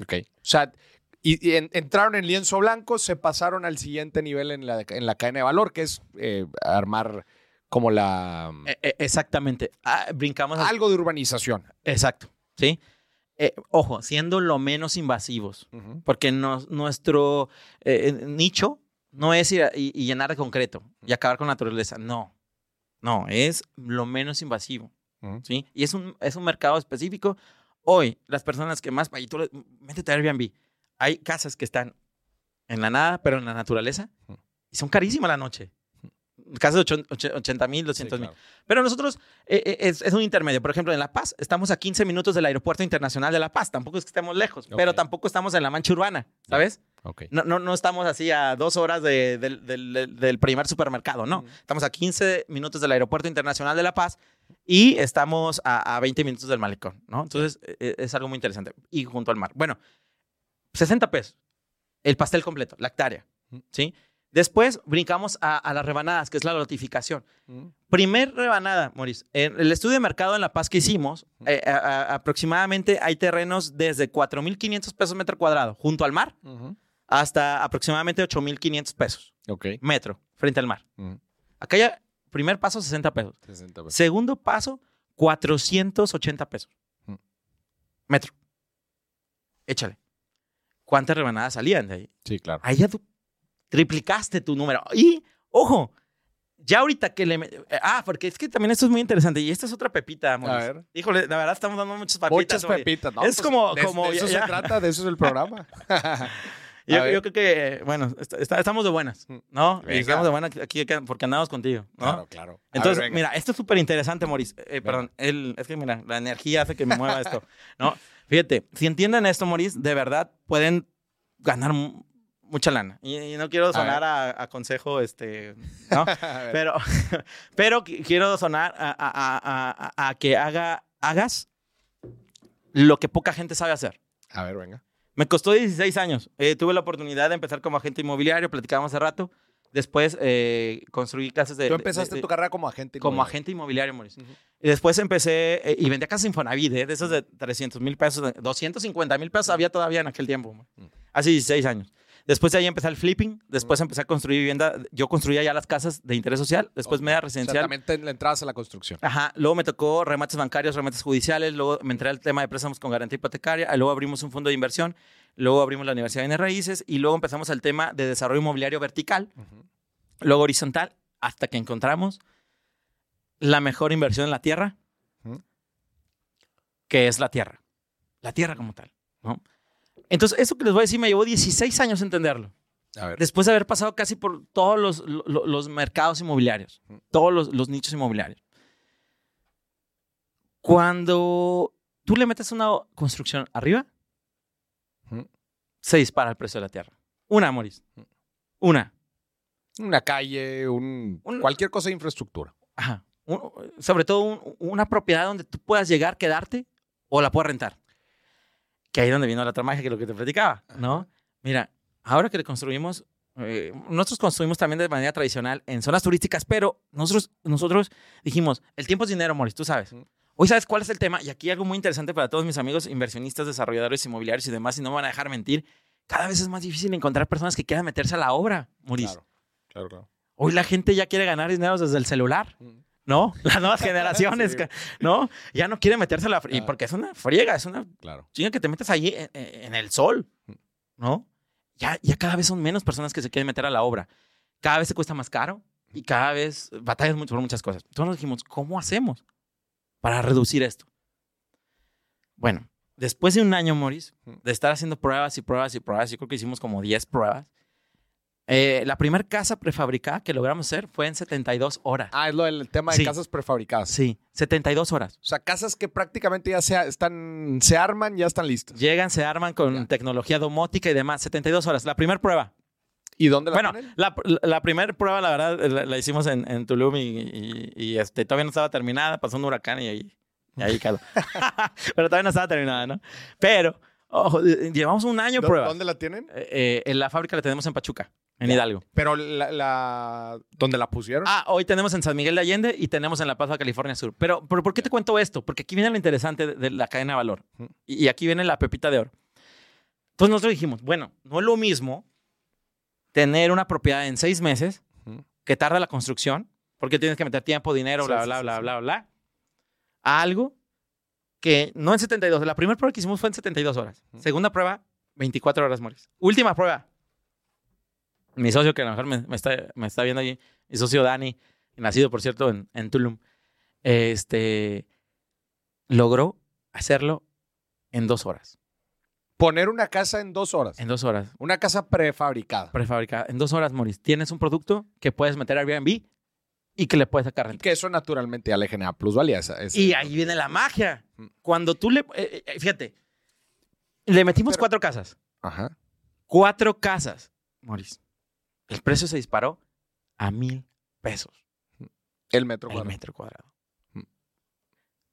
Ok. O sea, y, y en- entraron en lienzo blanco, se pasaron al siguiente nivel en la, en la cadena de valor, que es eh, armar como la... Eh, eh, exactamente. Ah, brincamos. al- algo de urbanización. Exacto. ¿Sí? Eh, ojo, siendo lo menos invasivos. Porque nos- nuestro eh, nicho no es ir a- y, y llenar de concreto y acabar con la naturaleza. No. No, es lo menos invasivo. ¿sí? Y es un, es un mercado específico. Hoy, las personas que más... Y tú, métete a Airbnb. Hay casas que están en la nada, pero en la naturaleza. Y son carísimas la noche. Casas de ocho- ocho- 80 mil, 200 mil. Pero nosotros eh, eh, es, es un intermedio. Por ejemplo, en La Paz estamos a 15 minutos del Aeropuerto Internacional de La Paz. Tampoco es que estemos lejos, pero Ok. tampoco estamos en la mancha urbana, ¿sabes? Ok. No, no, no estamos así a dos horas de- del, primer supermercado, no. Ujú. Estamos a 15 minutos del Aeropuerto Internacional de La Paz y estamos a, a 20 minutos del malecón, ¿no? Entonces, eh, es algo muy interesante. Y junto al mar. Bueno, 60 pesos. El pastel completo, la hectárea. ¿sí? Después brincamos a, a las rebanadas, que es la lotificación. Ujú. Primer rebanada, Maurice. En el estudio de mercado en La Paz que hicimos, eh, a- a- aproximadamente hay terrenos desde 4.500 pesos metro cuadrado junto al mar hasta aproximadamente 8.500 pesos Ok. metro frente al mar. Acá ya, primer paso, 60 pesos. 60 pesos. Segundo paso, 480 pesos. Metro. Échale. ¿Cuántas rebanadas salían de ahí? Sí, claro. Ahí ya tú triplicaste tu número. Y, ojo, ya ahorita que le... Ah, porque es que también esto es muy interesante. Y esta es otra pepita, Mauricio. ver. Híjole, la verdad estamos dando muchas papitas. Muchas pepitas. ¿no? pues, Es como- de- como de eso ya- se ya. trata, de eso es el programa. [laughs] Yo, A creo que, bueno, está- estamos de buenas, Mm. ¿no? Venga. estamos de buenas aquí porque andamos contigo, ¿no? Claro, claro. A Entonces, mira, esto es súper interesante, Maurice. Eh, perdón, el- es que mira, la energía hace que me mueva esto, ¿no? [laughs] Fíjate, si entienden esto, Maurice, de verdad pueden ganar mu- mucha lana. Y, y no quiero sonar a, a consejo, este, ¿no? [laughs] pero, [laughs] pero qui- quiero sonar a, a- a- a- a que haga, hagas lo que poca gente sabe hacer. A ver, venga. Me costó 16 años. Eh, tuve la oportunidad de empezar como agente inmobiliario, platicábamos hace rato. Después eh, construí casas de... Tú de- empezaste de- tu carrera como agente. como inmobiliario. agente inmobiliario, Mauricio. Ujú. Y después empecé eh, y vendía casas Infonavit, ¿eh? de esos de 300 mil pesos, de 250 mil pesos había todavía en aquel tiempo, man. Mm. hace 16 años. Después de ahí empecé el flipping, después empecé a construir vivienda, yo construía ya las casas de interés social, después media residencial. también te le entrabas a la construcción. Ajá, luego me tocó remates bancarios, remates judiciales, luego me entré al tema de préstamos con garantía hipotecaria, y luego abrimos un fondo de inversión, luego abrimos la Universidad de Bienes Raíces y luego empezamos al tema de desarrollo inmobiliario vertical, luego horizontal, hasta que encontramos la mejor inversión en la tierra, que es la tierra. La tierra como tal. ¿no? Entonces, eso que les voy a decir me llevó 16 años entenderlo. A ver. Después de haber pasado casi por todos los, lo- los mercados inmobiliarios, todos los, los nichos inmobiliarios. Cuando tú le metes una construcción arriba. Se dispara el precio de la tierra. Una, Maurice. Ujú. Una. Una calle, un, Un- cualquier cosa de infraestructura. Ajá. Un- sobre todo un- una propiedad donde tú puedas llegar, quedarte o la puedas rentar. Que ahí es donde vino la otra magia que es lo que te platicaba, ¿no? Mira, ahora que le construimos, eh, nosotros construimos también de manera tradicional en zonas turísticas, pero nosotros, nosotros dijimos, el tiempo es dinero, Maurice, tú sabes. Hoy sabes cuál es el tema, y aquí algo muy interesante para todos mis amigos inversionistas, desarrolladores inmobiliarios y demás, y no me van a dejar mentir, cada vez es más difícil encontrar personas que quieran meterse a la obra, Maurice. Claro, claro, claro. Hoy la gente ya quiere ganar dinero desde el celular. ¿no? [laughs] Las nuevas [laughs] generaciones, Sí. ¿no? Ya no quieren meterse a la... fr- y Ah. porque es una friega, es una Claro. chinga que te metes allí en, en el sol, ¿no? Ya, ya cada vez son menos personas que se quieren meter a la obra. Cada vez se cuesta más caro, y cada vez batallas mucho por muchas cosas. Entonces nos dijimos, ¿cómo hacemos para reducir esto? Bueno, después de un año, Morris, de estar haciendo pruebas y pruebas y pruebas, yo creo que hicimos como 10 pruebas. eh, la primera casa prefabricada que logramos hacer fue en 72 horas. Ah, es lo del tema de Sí. casas prefabricadas. Sí, 72 horas. O sea, casas que prácticamente ya se, están, se arman, ya están listas. Llegan, se arman con Ya. tecnología domótica y demás. 72 horas. La primera prueba. ¿Y dónde la Bueno, ponen? la, la primera prueba, la verdad, la, la hicimos en, en Tulum y, y- y, este, todavía no estaba terminada. Pasó un huracán y ahí, y ahí quedó. [laughs] Pero todavía no estaba terminada, ¿no? Pero, ojo, llevamos un año ¿Dó- prueba. ¿Dónde la tienen? Eh, eh, en la fábrica la tenemos en Pachuca, en. Hidalgo. Pero la, la- ¿dónde la pusieron? Ah, hoy tenemos en San Miguel de Allende y tenemos en La Paz, California Sur. Pero, pero ¿por qué te cuento esto? Porque aquí viene lo interesante de, de la cadena de valor. Y, y aquí viene la pepita de oro. Entonces nosotros dijimos, bueno, no es lo mismo tener una propiedad en seis meses que tarda la construcción, porque tienes que meter tiempo, dinero, bla, bla, bla, bla, bla, a algo que no en 72. La primera prueba que hicimos fue en 72 horas. Segunda prueba, 24 horas, Morris. Última prueba. Mi socio, que a lo mejor me, me está, me está viendo allí, mi socio Dani, nacido, por cierto, en, en Tulum, este, logró hacerlo en dos horas. Poner una casa en dos horas. En dos horas. Una casa prefabricada. Prefabricada. En dos horas, Morris. Tienes un producto que puedes meter a Airbnb y que le puedes sacar renta. Que eso naturalmente ya le genera plusvalía. esa- esa- Y ahí viene la magia. Mm. Cuando tú le... eh, eh, fíjate, le metimos Pero- cuatro casas. Ajá. Cuatro casas, Morris. El precio se disparó a mil pesos El metro el cuadrado. metro cuadrado. Mm.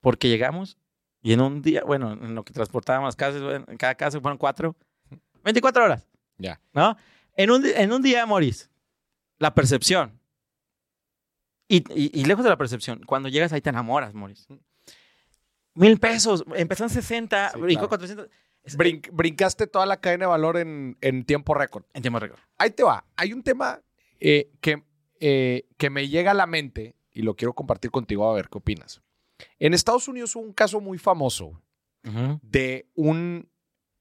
Porque llegamos y en un día, bueno, en lo que transportábamos casas, bueno, en cada casa fueron cuatro, 24 horas, Ya. ¿no? En un, en un día, Morris, la percepción. Y, y- y lejos de la percepción, cuando llegas ahí te enamoras, Morris. Mil pesos, empezó en 60, Sí, brincó claro. 400. Es- Brin- brincaste toda la cadena de valor en, en tiempo récord. En tiempo récord. Ahí te va. Hay un tema eh, que, eh, que me llega a la mente y lo quiero compartir contigo a ver qué opinas. En Estados Unidos hubo un caso muy famoso de un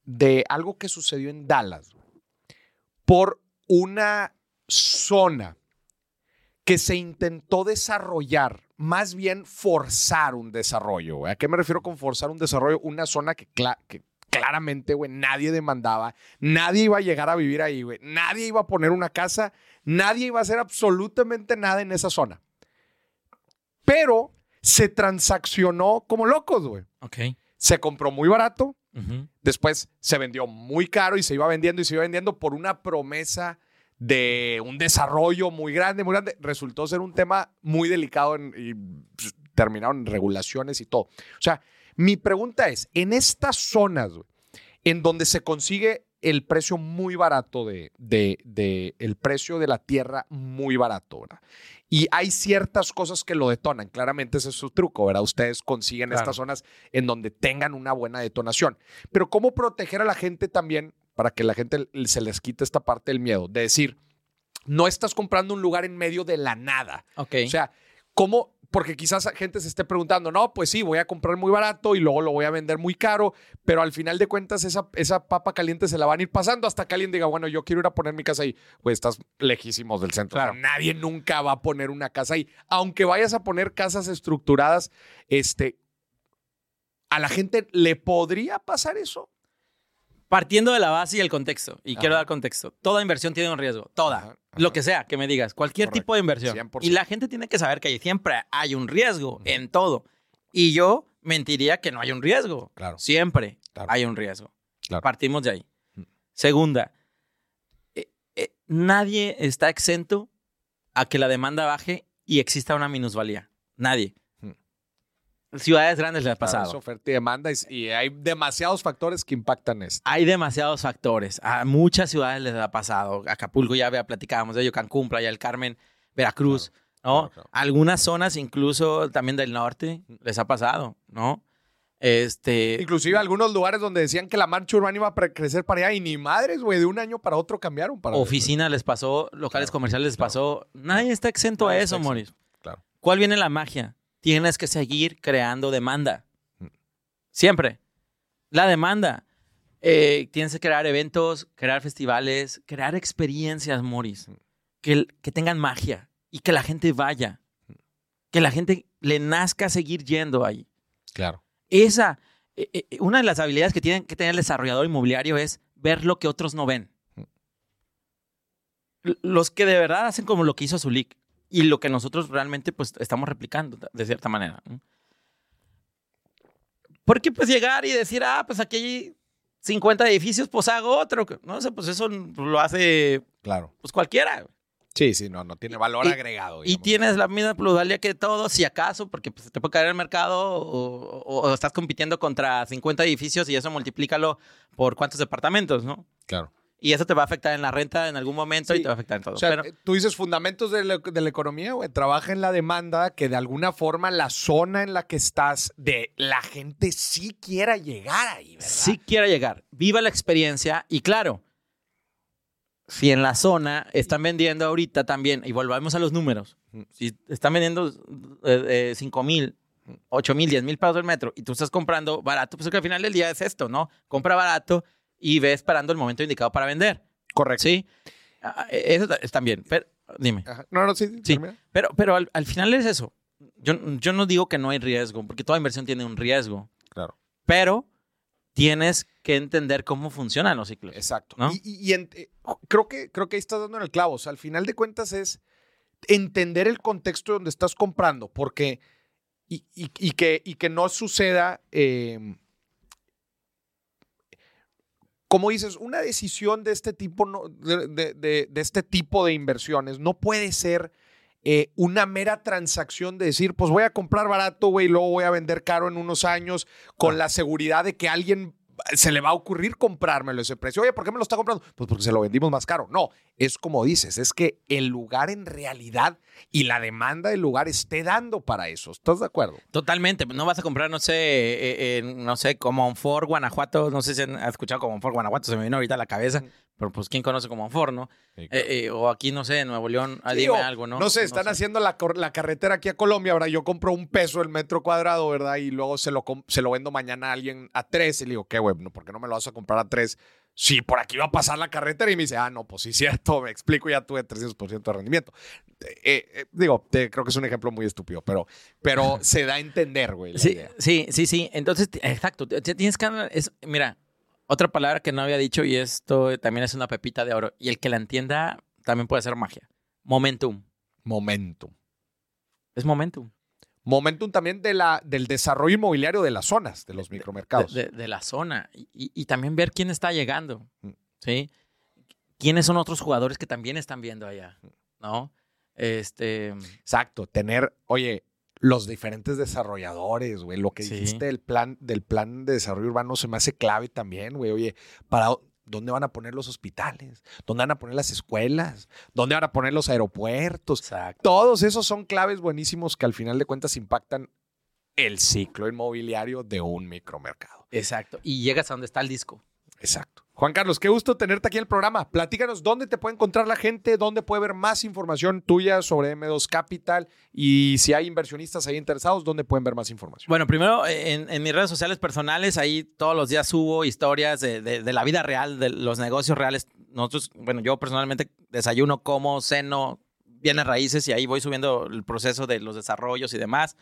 de algo que sucedió en Dallas por una zona que se intentó desarrollar, más bien forzar un desarrollo. ¿A qué me refiero con forzar un desarrollo? Una zona que, cla- que claramente, güey, nadie demandaba, nadie iba a llegar a vivir ahí, güey, nadie iba a poner una casa, nadie iba a hacer absolutamente nada en esa zona. Pero se transaccionó como locos, güey. Ok. Se compró muy barato, después se vendió muy caro y se iba vendiendo y se iba vendiendo por una promesa de un desarrollo muy grande, muy grande. Resultó ser un tema muy delicado en- y pues, terminaron en regulaciones y todo. O sea, mi pregunta es, en estas zonas güey, en donde se consigue el precio muy barato de, de- de- el precio de la tierra muy barato, ¿verdad? Y hay ciertas cosas que lo detonan. Claramente ese es su truco, ¿verdad? Ustedes consiguen Claro. estas zonas en donde tengan una buena detonación. Pero ¿cómo proteger a la gente también para que la gente se les quite esta parte del miedo? De decir, no estás comprando un lugar en medio de la nada. Ok. O sea, ¿cómo? Porque quizás gente se esté preguntando, no, pues sí, voy a comprar muy barato y luego lo voy a vender muy caro, pero al final de cuentas esa, esa papa caliente se la van a ir pasando hasta que alguien diga, bueno, yo quiero ir a poner mi casa ahí. Pues estás lejísimos del centro. O sea, Claro. nadie nunca va a poner una casa ahí. Aunque vayas a poner casas estructuradas, este, ¿a la gente le podría pasar eso? Partiendo de la base y el contexto, y quiero dar contexto, toda inversión tiene un riesgo, toda, Ajá, lo que sea que me digas, cualquier Correcto, tipo de inversión. 100%. Y la gente tiene que saber que siempre hay un riesgo en todo. Y yo mentiría que no hay un riesgo. Claro. Siempre Claro. hay un riesgo. Claro. Partimos de ahí. Segunda, eh, eh, nadie está exento a que la demanda baje y exista una minusvalía. Nadie. Ciudades grandes le ha Claro, pasado. es oferta y demanda y, y hay demasiados factores que impactan esto. Hay demasiados factores. A muchas ciudades les ha pasado. Acapulco ya vea, platicábamos de ello, Cancún, Playa del Carmen, Veracruz, ¿no? claro, claro. Algunas zonas, incluso también del norte, les ha pasado, ¿no? Este. Inclusive algunos lugares donde decían que la marcha urbana iba a crecer para allá y ni madres, güey, de un año para otro cambiaron para Oficinas les pasó, locales Claro, comerciales les claro. pasó. Nadie está exento a eso, Moris. Claro. ¿Cuál viene la magia? Tienes que seguir creando demanda. Mm. Siempre. La demanda. Eh, tienes que crear eventos, crear festivales, crear experiencias, Moris. Mm. Que, que tengan magia. y que la gente vaya. Que la gente le nazca seguir yendo ahí. Claro. Esa, eh, eh, una de las habilidades que tiene que tener el desarrollador inmobiliario es ver lo que otros no ven. Los que de verdad hacen como lo que hizo Zulik y lo que nosotros realmente pues estamos replicando de cierta manera. Porque pues llegar y decir, ah, pues aquí hay 50 edificios, pues hago otro. No sé, pues eso lo hace Claro. pues cualquiera. Sí, sí, no, no tiene valor Y- agregado. Y tienes la misma plusvalía que todos, si acaso, porque pues, te puede caer el mercado o, o- o estás compitiendo contra 50 edificios y eso multiplícalo por cuántos departamentos, ¿no? Claro. Y eso te va a afectar en la renta en algún momento Sí. y te va a afectar en todo. O sea, Pero- eh, tú dices fundamentos de la, de la economía, güey. Trabaja en la demanda que de alguna forma la zona en la que estás, de la gente sí quiera llegar ahí, ¿verdad? si quiera llegar, viva la experiencia y claro, si en la zona están vendiendo ahorita también, y volvamos a los números, si están vendiendo eh, eh, 5 mil, 8 mil, 10 mil pesos el metro y tú estás comprando barato, pues que al final del día es esto, ¿no? Compra barato y ve esperando el momento indicado para vender, Correcto. ¿sí? Ah, Eso es también, pero dime. Ajá. No, no, sí. sí. Pero, pero al, al final es eso. Yo, yo no digo que no hay riesgo, porque toda inversión tiene un riesgo, Claro. pero tienes que entender cómo funcionan los ciclos. Exacto. ¿No? Y, y- y en- eh, creo, que, creo que ahí estás dando en el clavo. O sea, al final de cuentas es entender el contexto donde estás comprando, porque. Y, y- que, y que no suceda. eh, como dices, una decisión de este tipo, no- de, de- de- de este tipo de inversiones no puede ser eh, una mera transacción de decir, pues voy a comprar barato, güey, y luego voy a vender caro en unos años con Ah. la seguridad de que alguien se le va a ocurrir comprármelo ese precio. Oye, ¿por qué me lo está comprando? Pues porque se lo vendimos más caro. No, es como dices, es que el lugar en realidad y la demanda del lugar esté dando para eso. ¿Estás de acuerdo? Totalmente. No vas a comprar, no sé, eh, eh, no sé, Comonfort, Guanajuato. No sé si han escuchado Comonfort, Guanajuato. Se me vino ahorita a la cabeza. Pero pues, ¿quién conoce Comonfort, no? Eh, eh, o aquí, no sé, en Nuevo León. ah, Sí, dime algo, ¿no? No sé, están haciendo la, la carretera aquí a Colombia, ¿verdad? Yo compro un peso el metro cuadrado, ¿verdad? Y luego se lo, se lo vendo mañana a alguien a tres. Y le digo, ¿qué, güey? No, ¿Por qué no me lo vas a comprar a tres? Sí, por aquí va a pasar la carretera. Y me dice, ah, no, pues sí, [laughs] cierto, me explico, ya tuve 300% de rendimiento. Eh, eh, digo, te- creo que es un ejemplo muy estúpido, pero, pero [laughs] se da a entender, güey. Sí, idea. sí, sí, sí. Entonces, exacto. Tienes que... Es, mira, otra palabra que no había dicho y esto también es una pepita de oro. Y el que la entienda también puede ser magia. Momentum. Momentum. Es momentum. Momentum también de la, del desarrollo inmobiliario de las zonas, de los de, micromercados. de- de la zona y, y- y también ver quién está llegando, Mm. ¿sí? ¿Quiénes son otros jugadores que también están viendo allá, no? Este, Exacto, tener, oye, los diferentes desarrolladores, güey, lo que Sí. dijiste del plan, del plan de desarrollo urbano se me hace clave también, güey, oye, para dónde van a poner los hospitales, dónde van a poner las escuelas, dónde van a poner los aeropuertos, exacto. todos esos son claves buenísimos que al final de cuentas impactan el ciclo inmobiliario de un micromercado. Exacto. Y llegas a donde está el disco. Exacto. Juan Carlos, qué gusto tenerte aquí en el programa. Platícanos dónde te puede encontrar la gente, dónde puede ver más información tuya sobre M2 Capital y si hay inversionistas ahí interesados, dónde pueden ver más información. Bueno, primero en, mis redes sociales personales, ahí todos los días subo historias de, de- de la vida real, de los negocios reales. Nosotros, bueno, yo personalmente desayuno, como, ceno, bienes raíces y ahí voy subiendo el proceso de los desarrollos y demás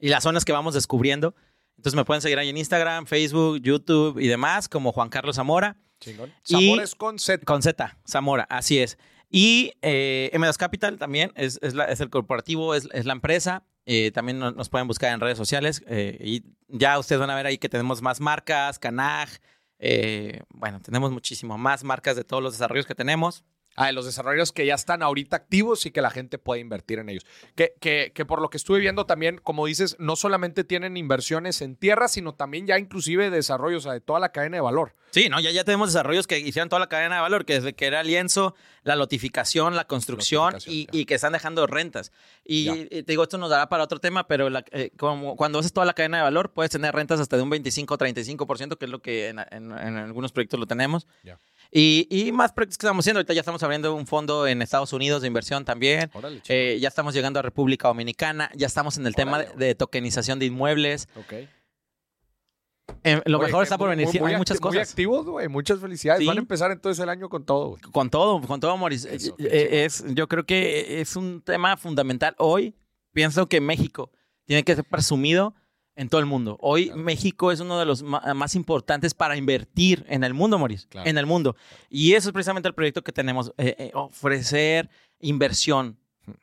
y las zonas que vamos descubriendo. Entonces me pueden seguir ahí en Instagram, Facebook, YouTube y demás como Juan Carlos Zamora. Chingón. Y- Sabores con Z. Con Z, Zamora, así es. Y eh, M2 Capital también es, es la- es el corporativo, es, es la empresa. Eh, también no- nos, pueden buscar en redes sociales. eh, y ya ustedes van a ver ahí que tenemos más marcas, Canag. eh, bueno, tenemos muchísimo más marcas de todos los desarrollos que tenemos. Ah, de los desarrolladores que ya están ahorita activos y que la gente puede invertir en ellos. Que, que, que por lo que estuve viendo también, como dices, no solamente tienen inversiones en tierra, sino también ya inclusive desarrollos, o sea, de toda la cadena de valor. Sí, ¿no? Ya, ya tenemos desarrollos que hicieron toda la cadena de valor, que desde que era lienzo, la lotificación, la construcción Lotificación, y, y que están dejando rentas. Y, y te digo, esto nos dará para otro tema, pero la- eh, como cuando haces toda la cadena de valor, puedes tener rentas hasta de un 25 o 35%, que es lo que en, en- en algunos proyectos lo tenemos. Ya. Y, y más proyectos que estamos haciendo. Ahorita ya estamos abriendo un fondo en Estados Unidos de inversión también. Órale, Eh, ya estamos llegando a República Dominicana. Ya estamos en el tema Órale, de, de tokenización de inmuebles. Ok. Eh, lo Oye, mejor está por muy- venir. muy- muy hay muchas Muy cosas. activos, güey. Muchas felicidades. Sí. Van a empezar entonces el año con todo, güey. Con todo, con todo, Maurice. Eso, Eh, eh, es, yo creo que es un tema fundamental. Hoy pienso que México tiene que ser presumido en todo el mundo. Hoy Claro. México es uno de los más importantes para invertir en el mundo, Maurice. Claro. En el mundo. Y eso es precisamente el proyecto que tenemos. eh, eh, ofrecer inversión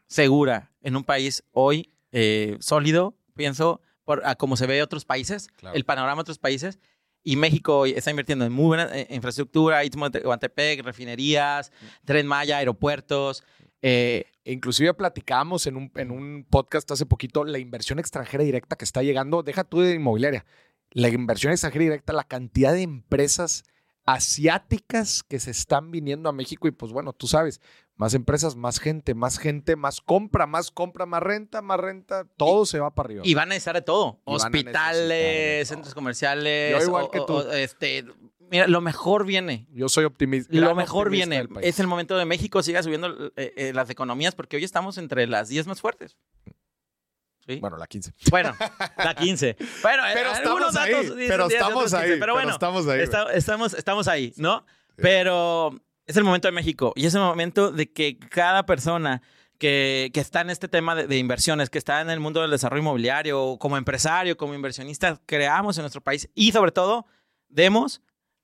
segura en un país hoy eh, sólido, pienso, por, a como se ve en otros países, Claro. el panorama de otros países. Y México hoy está invirtiendo en muy buena eh, infraestructura, Istmo de Tehuantepec, refinerías, Tren Maya, aeropuertos. eh, Inclusive platicábamos en un, en un podcast hace poquito la inversión extranjera directa que está llegando. Deja tú de inmobiliaria. La inversión extranjera directa, la cantidad de empresas asiáticas que se están viniendo a México y pues bueno, tú sabes, más empresas, más gente, más gente, más compra, más compra, más renta, más renta, todo se va para arriba. y van a necesitar de todo. Y de Hospitales, centros comerciales. Yo igual o- que tú. o, este, mira, lo mejor viene. Yo soy optimista. Lo mejor optimista viene. del país. Es el momento de México siga subiendo eh, eh, las economías porque hoy estamos entre las 10 más fuertes. ¿Sí? Bueno, la 15. Bueno, la 15. Bueno, eh, Pero algunos estamos ahí, datos pero 10, estamos otros 15, ahí, Pero pero bueno, estamos ahí, está- estamos, estamos ahí, ¿no? Pero es el momento de México y es el momento de que cada persona que, que está en este tema de, de inversiones, que está en el mundo del desarrollo inmobiliario, como empresario, como inversionista, creamos en nuestro país y sobre todo demos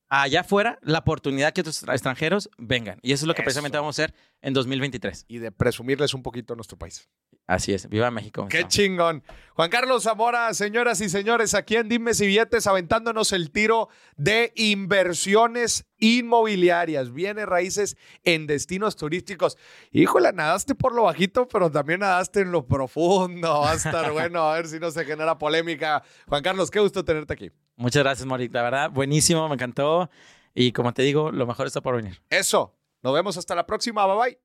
allá afuera la oportunidad que otros extranjeros vengan. Y eso es lo que Eso. precisamente vamos a hacer en 2023. Y de presumirles un poquito a nuestro país. Así es. Viva México. Qué chingón. Juan Carlos Zamora, señoras y señores, aquí en Dime si Billetes, aventándonos el tiro de inversiones inmobiliarias, bienes raíces en destinos turísticos. Híjole, nadaste por lo bajito, pero también nadaste en lo profundo. Va a estar [laughs] bueno, a ver si no se genera polémica. Juan Carlos, qué gusto tenerte aquí. Muchas gracias, Mori. La verdad, buenísimo, me encantó. Y como te digo, lo mejor está por venir. Eso. Nos vemos hasta la próxima. Bye bye.